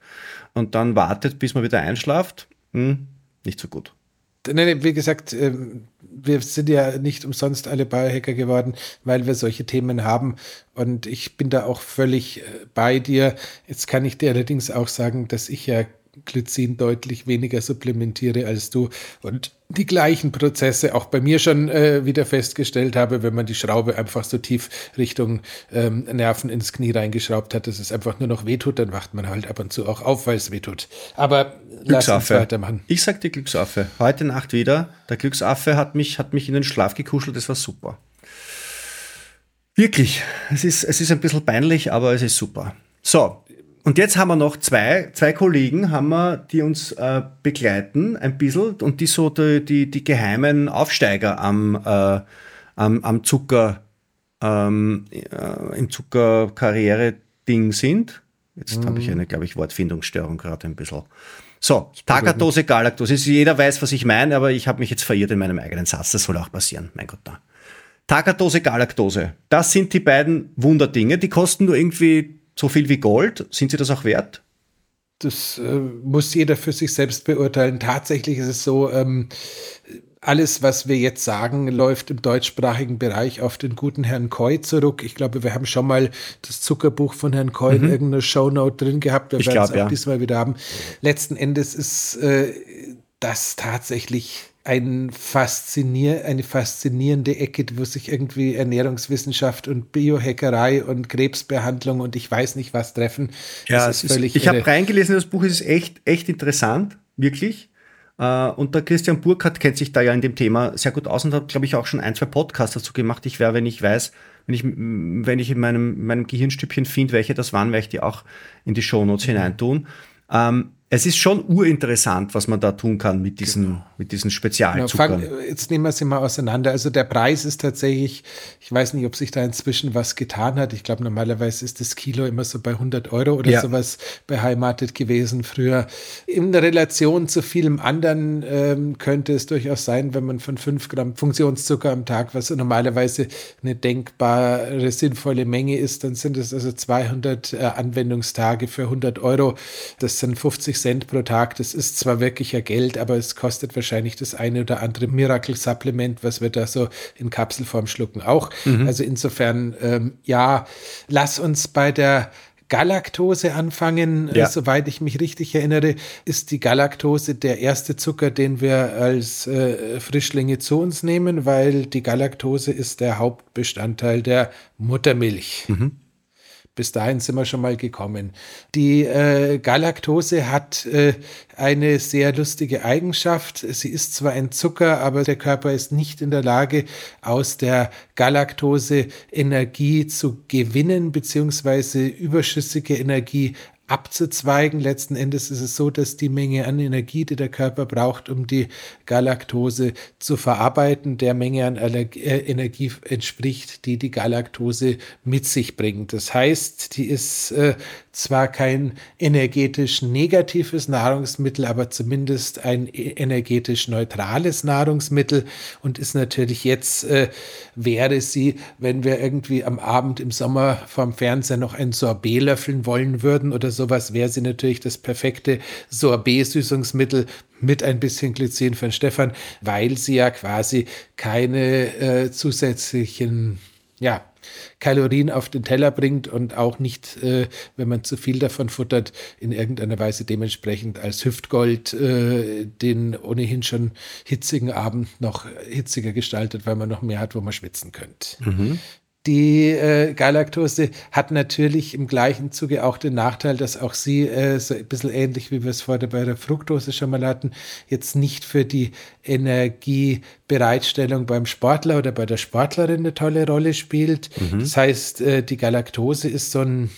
und dann wartet, bis man wieder einschlaft, hm, nicht so gut. Nein, wie gesagt, ähm, wir sind ja nicht umsonst alle Biohacker geworden, weil wir solche Themen haben. Und ich bin da auch völlig äh, bei dir. Jetzt kann ich dir allerdings auch sagen, dass ich ja Glycin deutlich weniger supplementiere als du und die gleichen Prozesse auch bei mir schon äh, wieder festgestellt habe, wenn man die Schraube einfach so tief Richtung ähm, Nerven ins Knie reingeschraubt hat, dass es einfach nur noch wehtut, dann wacht man halt ab und zu auch auf, weil es wehtut. Aber lass uns weitermachen. Ich sag die Glücksaffe. Heute Nacht wieder. Der Glücksaffe hat mich, hat mich in den Schlaf gekuschelt, das war super. Wirklich. Es ist, es ist ein bisschen peinlich, aber es ist super. So, und jetzt haben wir noch zwei, zwei Kollegen, haben wir, die uns äh, begleiten ein bisschen und die so die, die, die geheimen Aufsteiger am, äh, am, am Zucker, ähm, äh, im Zuckerkarriere-Ding sind. Jetzt mhm. habe ich eine, glaube ich, Wortfindungsstörung gerade ein bisschen. So, Tagatose, Galaktose. Jeder weiß, was ich meine, aber ich habe mich jetzt verirrt in meinem eigenen Satz. Das soll auch passieren. Mein Gott, da. Tagatose, Galaktose. Das sind die beiden Wunderdinge. Die kosten nur irgendwie so viel wie Gold? Sind sie das auch wert? Das äh, muss jeder für sich selbst beurteilen. Tatsächlich ist es so, ähm, alles, was wir jetzt sagen, läuft im deutschsprachigen Bereich auf den guten Herrn Koy zurück. Ich glaube, wir haben schon mal das Zuckerbuch von Herrn Koy mhm. in irgendeiner Shownote drin gehabt. Wir werden es auch ja. diesmal wieder haben. Letzten Endes ist äh, das tatsächlich ein faszinier eine faszinierende Ecke, wo sich irgendwie Ernährungswissenschaft und Biohackerei und Krebsbehandlung und ich weiß nicht was treffen. Ja, ist völlig ist, ich habe reingelesen, das Buch ist echt, echt interessant, wirklich. Äh, und der Christian Burkhardt kennt sich da ja in dem Thema sehr gut aus und hat, glaube ich, auch schon ein, zwei Podcasts dazu gemacht. Ich wäre, wenn ich weiß, wenn ich, wenn ich in meinem, meinem Gehirnstübchen finde, welche das waren, werde ich die auch in die Shownotes mhm. hineintun. Ähm, es ist schon urinteressant, was man da tun kann mit diesen, genau. mit diesen Spezialzuckern. Genau, jetzt nehmen wir sie mal auseinander. Also der Preis ist tatsächlich, ich weiß nicht, ob sich da inzwischen was getan hat. Ich glaube, normalerweise ist das Kilo immer so bei 100 Euro oder ja. sowas beheimatet gewesen früher. In Relation zu vielem anderen ähm, könnte es durchaus sein, wenn man von 5 Gramm Funktionszucker am Tag, was normalerweise eine denkbare, sinnvolle Menge ist, dann sind es also 200 äh, Anwendungstage für 100 Euro. Das sind 50 50 Cent pro Tag, das ist zwar wirklich ja Geld, aber es kostet wahrscheinlich das eine oder andere Miracle-Supplement, was wir da so in Kapselform schlucken, auch. Mhm. Also insofern, ähm, ja, lass uns bei der Galaktose anfangen. Ja. Äh, soweit ich mich richtig erinnere, ist die Galaktose der erste Zucker, den wir als äh, Frischlinge zu uns nehmen, weil die Galaktose ist der Hauptbestandteil der Muttermilch. Mhm. Bis dahin sind wir schon mal gekommen. Die äh, Galaktose hat äh, eine sehr lustige Eigenschaft. Sie ist zwar ein Zucker, aber der Körper ist nicht in der Lage, aus der Galaktose Energie zu gewinnen, beziehungsweise überschüssige Energie abzuzweigen. Letzten Endes ist es so, dass die Menge an Energie, die der Körper braucht, um die Galaktose zu verarbeiten, der Menge an äh, Energie entspricht, die die Galaktose mit sich bringt. Das heißt, die ist äh, zwar kein energetisch negatives Nahrungsmittel, aber zumindest ein e-, energetisch neutrales Nahrungsmittel. Und ist natürlich jetzt, äh, wäre sie, wenn wir irgendwie am Abend im Sommer vorm Fernseher noch ein Sorbet löffeln wollen würden oder sowas, wäre sie natürlich das perfekte Sorbet-Süßungsmittel mit ein bisschen Glycin von Stefan, weil sie ja quasi keine äh, zusätzlichen ja, Kalorien auf den Teller bringt und auch nicht, äh, wenn man zu viel davon futtert, in irgendeiner Weise dementsprechend als Hüftgold äh, den ohnehin schon hitzigen Abend noch hitziger gestaltet, weil man noch mehr hat, wo man schwitzen könnte. Mhm. Die äh, Galaktose hat natürlich im gleichen Zuge auch den Nachteil, dass auch sie, äh, so ein bisschen ähnlich wie wir es vorher bei der Fructose schon mal hatten, jetzt nicht für die Energiebereitstellung beim Sportler oder bei der Sportlerin eine tolle Rolle spielt. Mhm. Das heißt, äh, die Galaktose ist so ein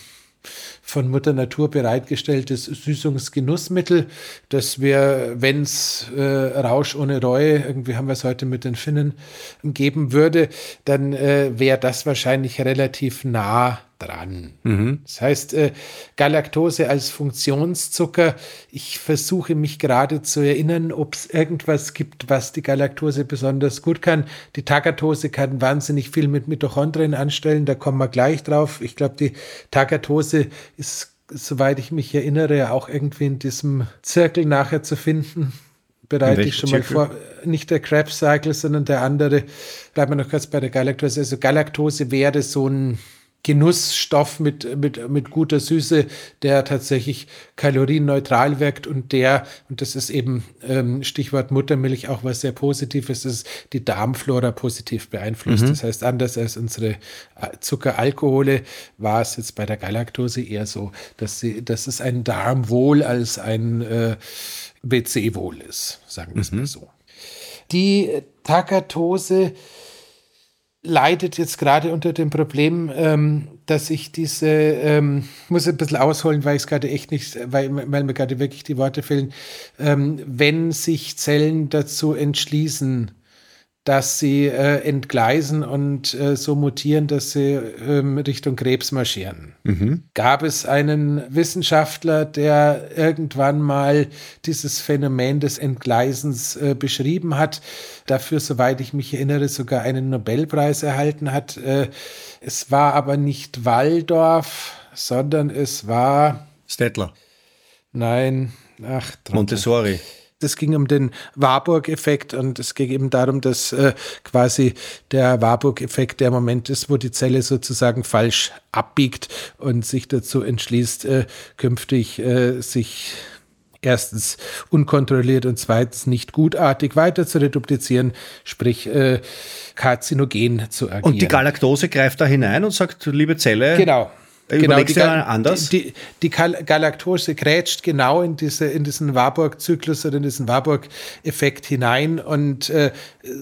von Mutter Natur bereitgestelltes Süßungsgenussmittel, das wir, wenn es äh, Rausch ohne Reue, irgendwie haben wir es heute mit den Finnen, geben würde, dann äh, wäre das wahrscheinlich relativ nah dran. Mhm. Das heißt, äh, Galaktose als Funktionszucker, ich versuche mich gerade zu erinnern, ob es irgendwas gibt, was die Galaktose besonders gut kann. Die Tagatose kann wahnsinnig viel mit Mitochondrien anstellen, da kommen wir gleich drauf. Ich glaube, die Tagatose ist, soweit ich mich erinnere, auch irgendwie in diesem Zirkel nachher zu finden bereite ich schon mal vor. Nicht der Krebs Cycle, sondern der andere. Bleiben wir noch kurz bei der Galaktose. Also Galaktose wäre so ein Genussstoff mit, mit, mit guter Süße, der tatsächlich kalorienneutral wirkt und der, und das ist eben ähm, Stichwort Muttermilch auch was sehr Positives ist, die Darmflora positiv beeinflusst. Mhm. Das heißt, anders als unsere äh, Zuckeralkohole war es jetzt bei der Galaktose eher so, dass, sie, dass es ein Darmwohl als ein äh, WC-Wohl ist, sagen wir es mhm. mal so. Die Takatose leidet jetzt gerade unter dem Problem, ähm, dass ich diese, ähm, muss ein bisschen ausholen, weil ich es gerade echt nicht, weil, weil mir gerade wirklich die Worte fehlen, ähm, wenn sich Zellen dazu entschließen, dass sie äh, entgleisen und äh, so mutieren, dass sie ähm, Richtung Krebs marschieren. Mhm. Gab es einen Wissenschaftler, der irgendwann mal dieses Phänomen des Entgleisens äh, beschrieben hat, dafür, soweit ich mich erinnere, sogar einen Nobelpreis erhalten hat. Äh, es war aber nicht Waldorf, sondern es war Stettler. Nein, ach, Montessori. Es ging um den Warburg-Effekt und es ging eben darum, dass äh, quasi der Warburg-Effekt der Moment ist, wo die Zelle sozusagen falsch abbiegt und sich dazu entschließt, äh, künftig äh, sich erstens unkontrolliert und zweitens nicht gutartig weiter zu reduplizieren, sprich äh, karzinogen zu agieren. Und die Galaktose greift da hinein und sagt, liebe Zelle, genau. Genau, die, anders? Die, die, die Galaktose grätscht genau in, diese, in diesen Warburg-Zyklus oder in diesen Warburg-Effekt hinein und äh,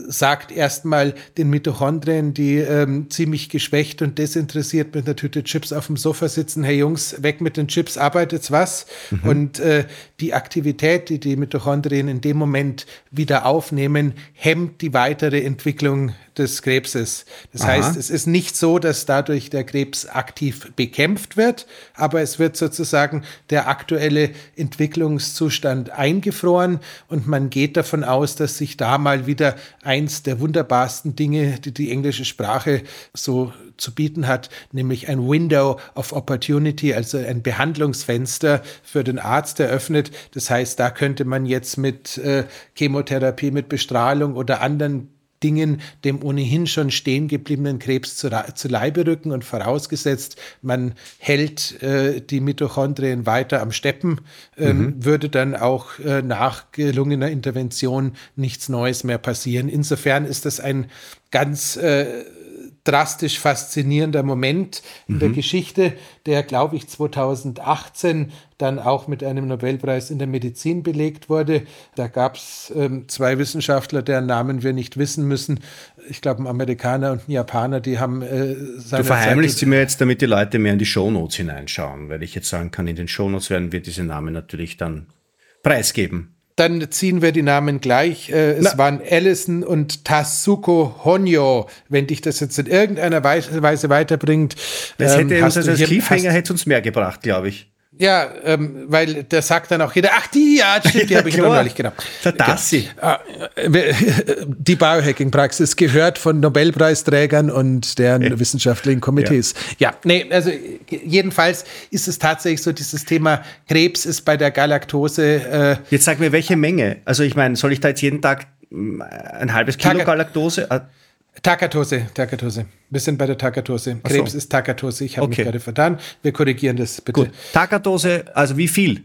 sagt erstmal den Mitochondrien, die ähm, ziemlich geschwächt und desinteressiert mit einer Tüte Chips auf dem Sofa sitzen, hey Jungs, weg mit den Chips, arbeitet's was? Mhm. Und äh, die Aktivität, die die Mitochondrien in dem Moment wieder aufnehmen, hemmt die weitere Entwicklung des Krebses. Das Aha. heißt, es ist nicht so, dass dadurch der Krebs aktiv bekämpft wird, aber es wird sozusagen der aktuelle Entwicklungszustand eingefroren und man geht davon aus, dass sich da mal wieder eins der wunderbarsten Dinge, die die englische Sprache so zu bieten hat, nämlich ein Window of Opportunity, also ein Behandlungsfenster für den Arzt eröffnet. Das heißt, da könnte man jetzt mit äh, Chemotherapie, mit Bestrahlung oder anderen Dingen dem ohnehin schon stehen gebliebenen Krebs zu, zu Leibe rücken und vorausgesetzt, man hält äh, die Mitochondrien weiter am Steppen, ähm, mhm. würde dann auch äh, nach gelungener Intervention nichts Neues mehr passieren. Insofern ist das ein ganz äh, drastisch faszinierender Moment in mhm. der Geschichte, der, glaube ich, 2018 dann auch mit einem Nobelpreis in der Medizin belegt wurde. Da gab es ähm, zwei Wissenschaftler, deren Namen wir nicht wissen müssen. Ich glaube, ein Amerikaner und ein Japaner, die haben äh, Du verheimlichst sie mir jetzt, damit die Leute mehr in die Shownotes hineinschauen, weil ich jetzt sagen kann, in den Shownotes werden wir diese Namen natürlich dann preisgeben. Dann ziehen wir die Namen gleich. Äh, es Na. waren Allison und Tasuko Honyo. Wenn dich das jetzt in irgendeiner Weise weiterbringt. Das hätte ähm, uns als Cliffhanger hätte uns mehr gebracht, glaube ich. Ja, ähm, weil da sagt dann auch jeder, ach die, ja, stimmt, die [LAUGHS] habe ich neulich, genau. Das sie. Ah, [LAUGHS] die Biohacking-Praxis gehört von Nobelpreisträgern und deren ja. wissenschaftlichen Komitees. Ja. ja, nee, also jedenfalls ist es tatsächlich so, dieses Thema Krebs ist bei der Galaktose. Äh, Jetzt sag mir, welche Menge? Also ich meine, soll ich da jetzt jeden Tag mm, ein halbes Kilo Galaktose? Takatose, Takatose. Wir sind bei der Takatose. Krebs so. ist Takatose. Ich habe okay. mich gerade vertan. Wir korrigieren das bitte. Gut. Takatose, also wie viel?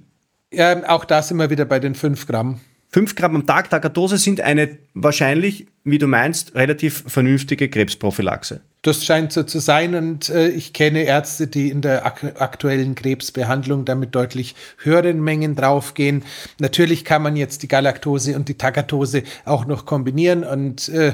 Ja, auch da sind wir wieder bei den 5 Gramm. 5 Gramm am Tag Takatose sind eine wahrscheinlich, wie du meinst, relativ vernünftige Krebsprophylaxe. Das scheint so zu sein und äh, ich kenne Ärzte, die in der ak aktuellen Krebsbehandlung damit deutlich höheren Mengen draufgehen. Natürlich kann man jetzt die Galaktose und die Takatose auch noch kombinieren und äh,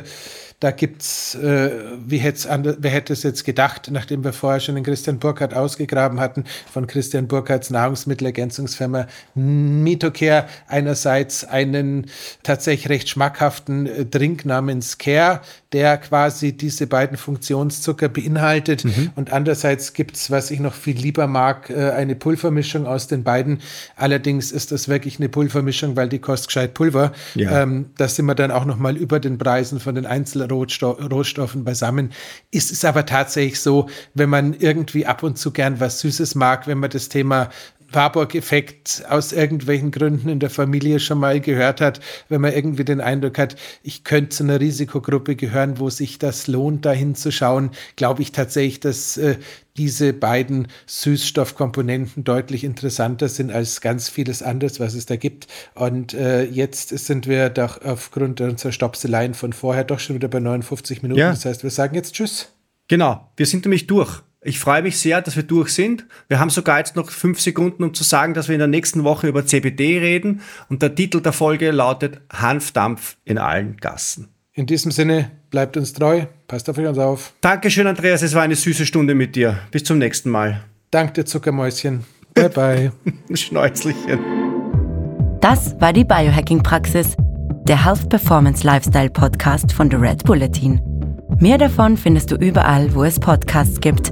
da gibt's, äh, wie wer hätte es jetzt gedacht, nachdem wir vorher schon den Christian Burkhardt ausgegraben hatten, von Christian Burkhardts Nahrungsmittelergänzungsfirma Mitocare einerseits einen tatsächlich recht schmackhaften äh, Drink namens Care, der quasi diese beiden Funktionszucker beinhaltet mhm. und andererseits gibt's, was ich noch viel lieber mag, äh, eine Pulvermischung aus den beiden. Allerdings ist das wirklich eine Pulvermischung, weil die kostet gescheit Pulver. Ja. Ähm, da sind wir dann auch noch mal über den Preisen von den Einzel Rohstoffen beisammen. Ist es aber tatsächlich so, wenn man irgendwie ab und zu gern was Süßes mag, wenn man das Thema Warburg-Effekt aus irgendwelchen Gründen in der Familie schon mal gehört hat, wenn man irgendwie den Eindruck hat, ich könnte zu einer Risikogruppe gehören, wo sich das lohnt, da hinzuschauen, glaube ich tatsächlich, dass äh, diese beiden Süßstoffkomponenten deutlich interessanter sind als ganz vieles anderes, was es da gibt. Und äh, jetzt sind wir doch aufgrund unserer Stopseleien von vorher doch schon wieder bei 59 Minuten. Ja. Das heißt, wir sagen jetzt Tschüss. Genau, wir sind nämlich durch. Ich freue mich sehr, dass wir durch sind. Wir haben sogar jetzt noch fünf Sekunden, um zu sagen, dass wir in der nächsten Woche über CBD reden. Und der Titel der Folge lautet Hanfdampf in allen Gassen. In diesem Sinne, bleibt uns treu, passt auf euch auf. Dankeschön, Andreas. Es war eine süße Stunde mit dir. Bis zum nächsten Mal. Dank dir, Zuckermäuschen. Bye bye. [LAUGHS] Schnäuzlichen. Das war die Biohacking-Praxis, der Health Performance Lifestyle Podcast von The Red Bulletin. Mehr davon findest du überall, wo es Podcasts gibt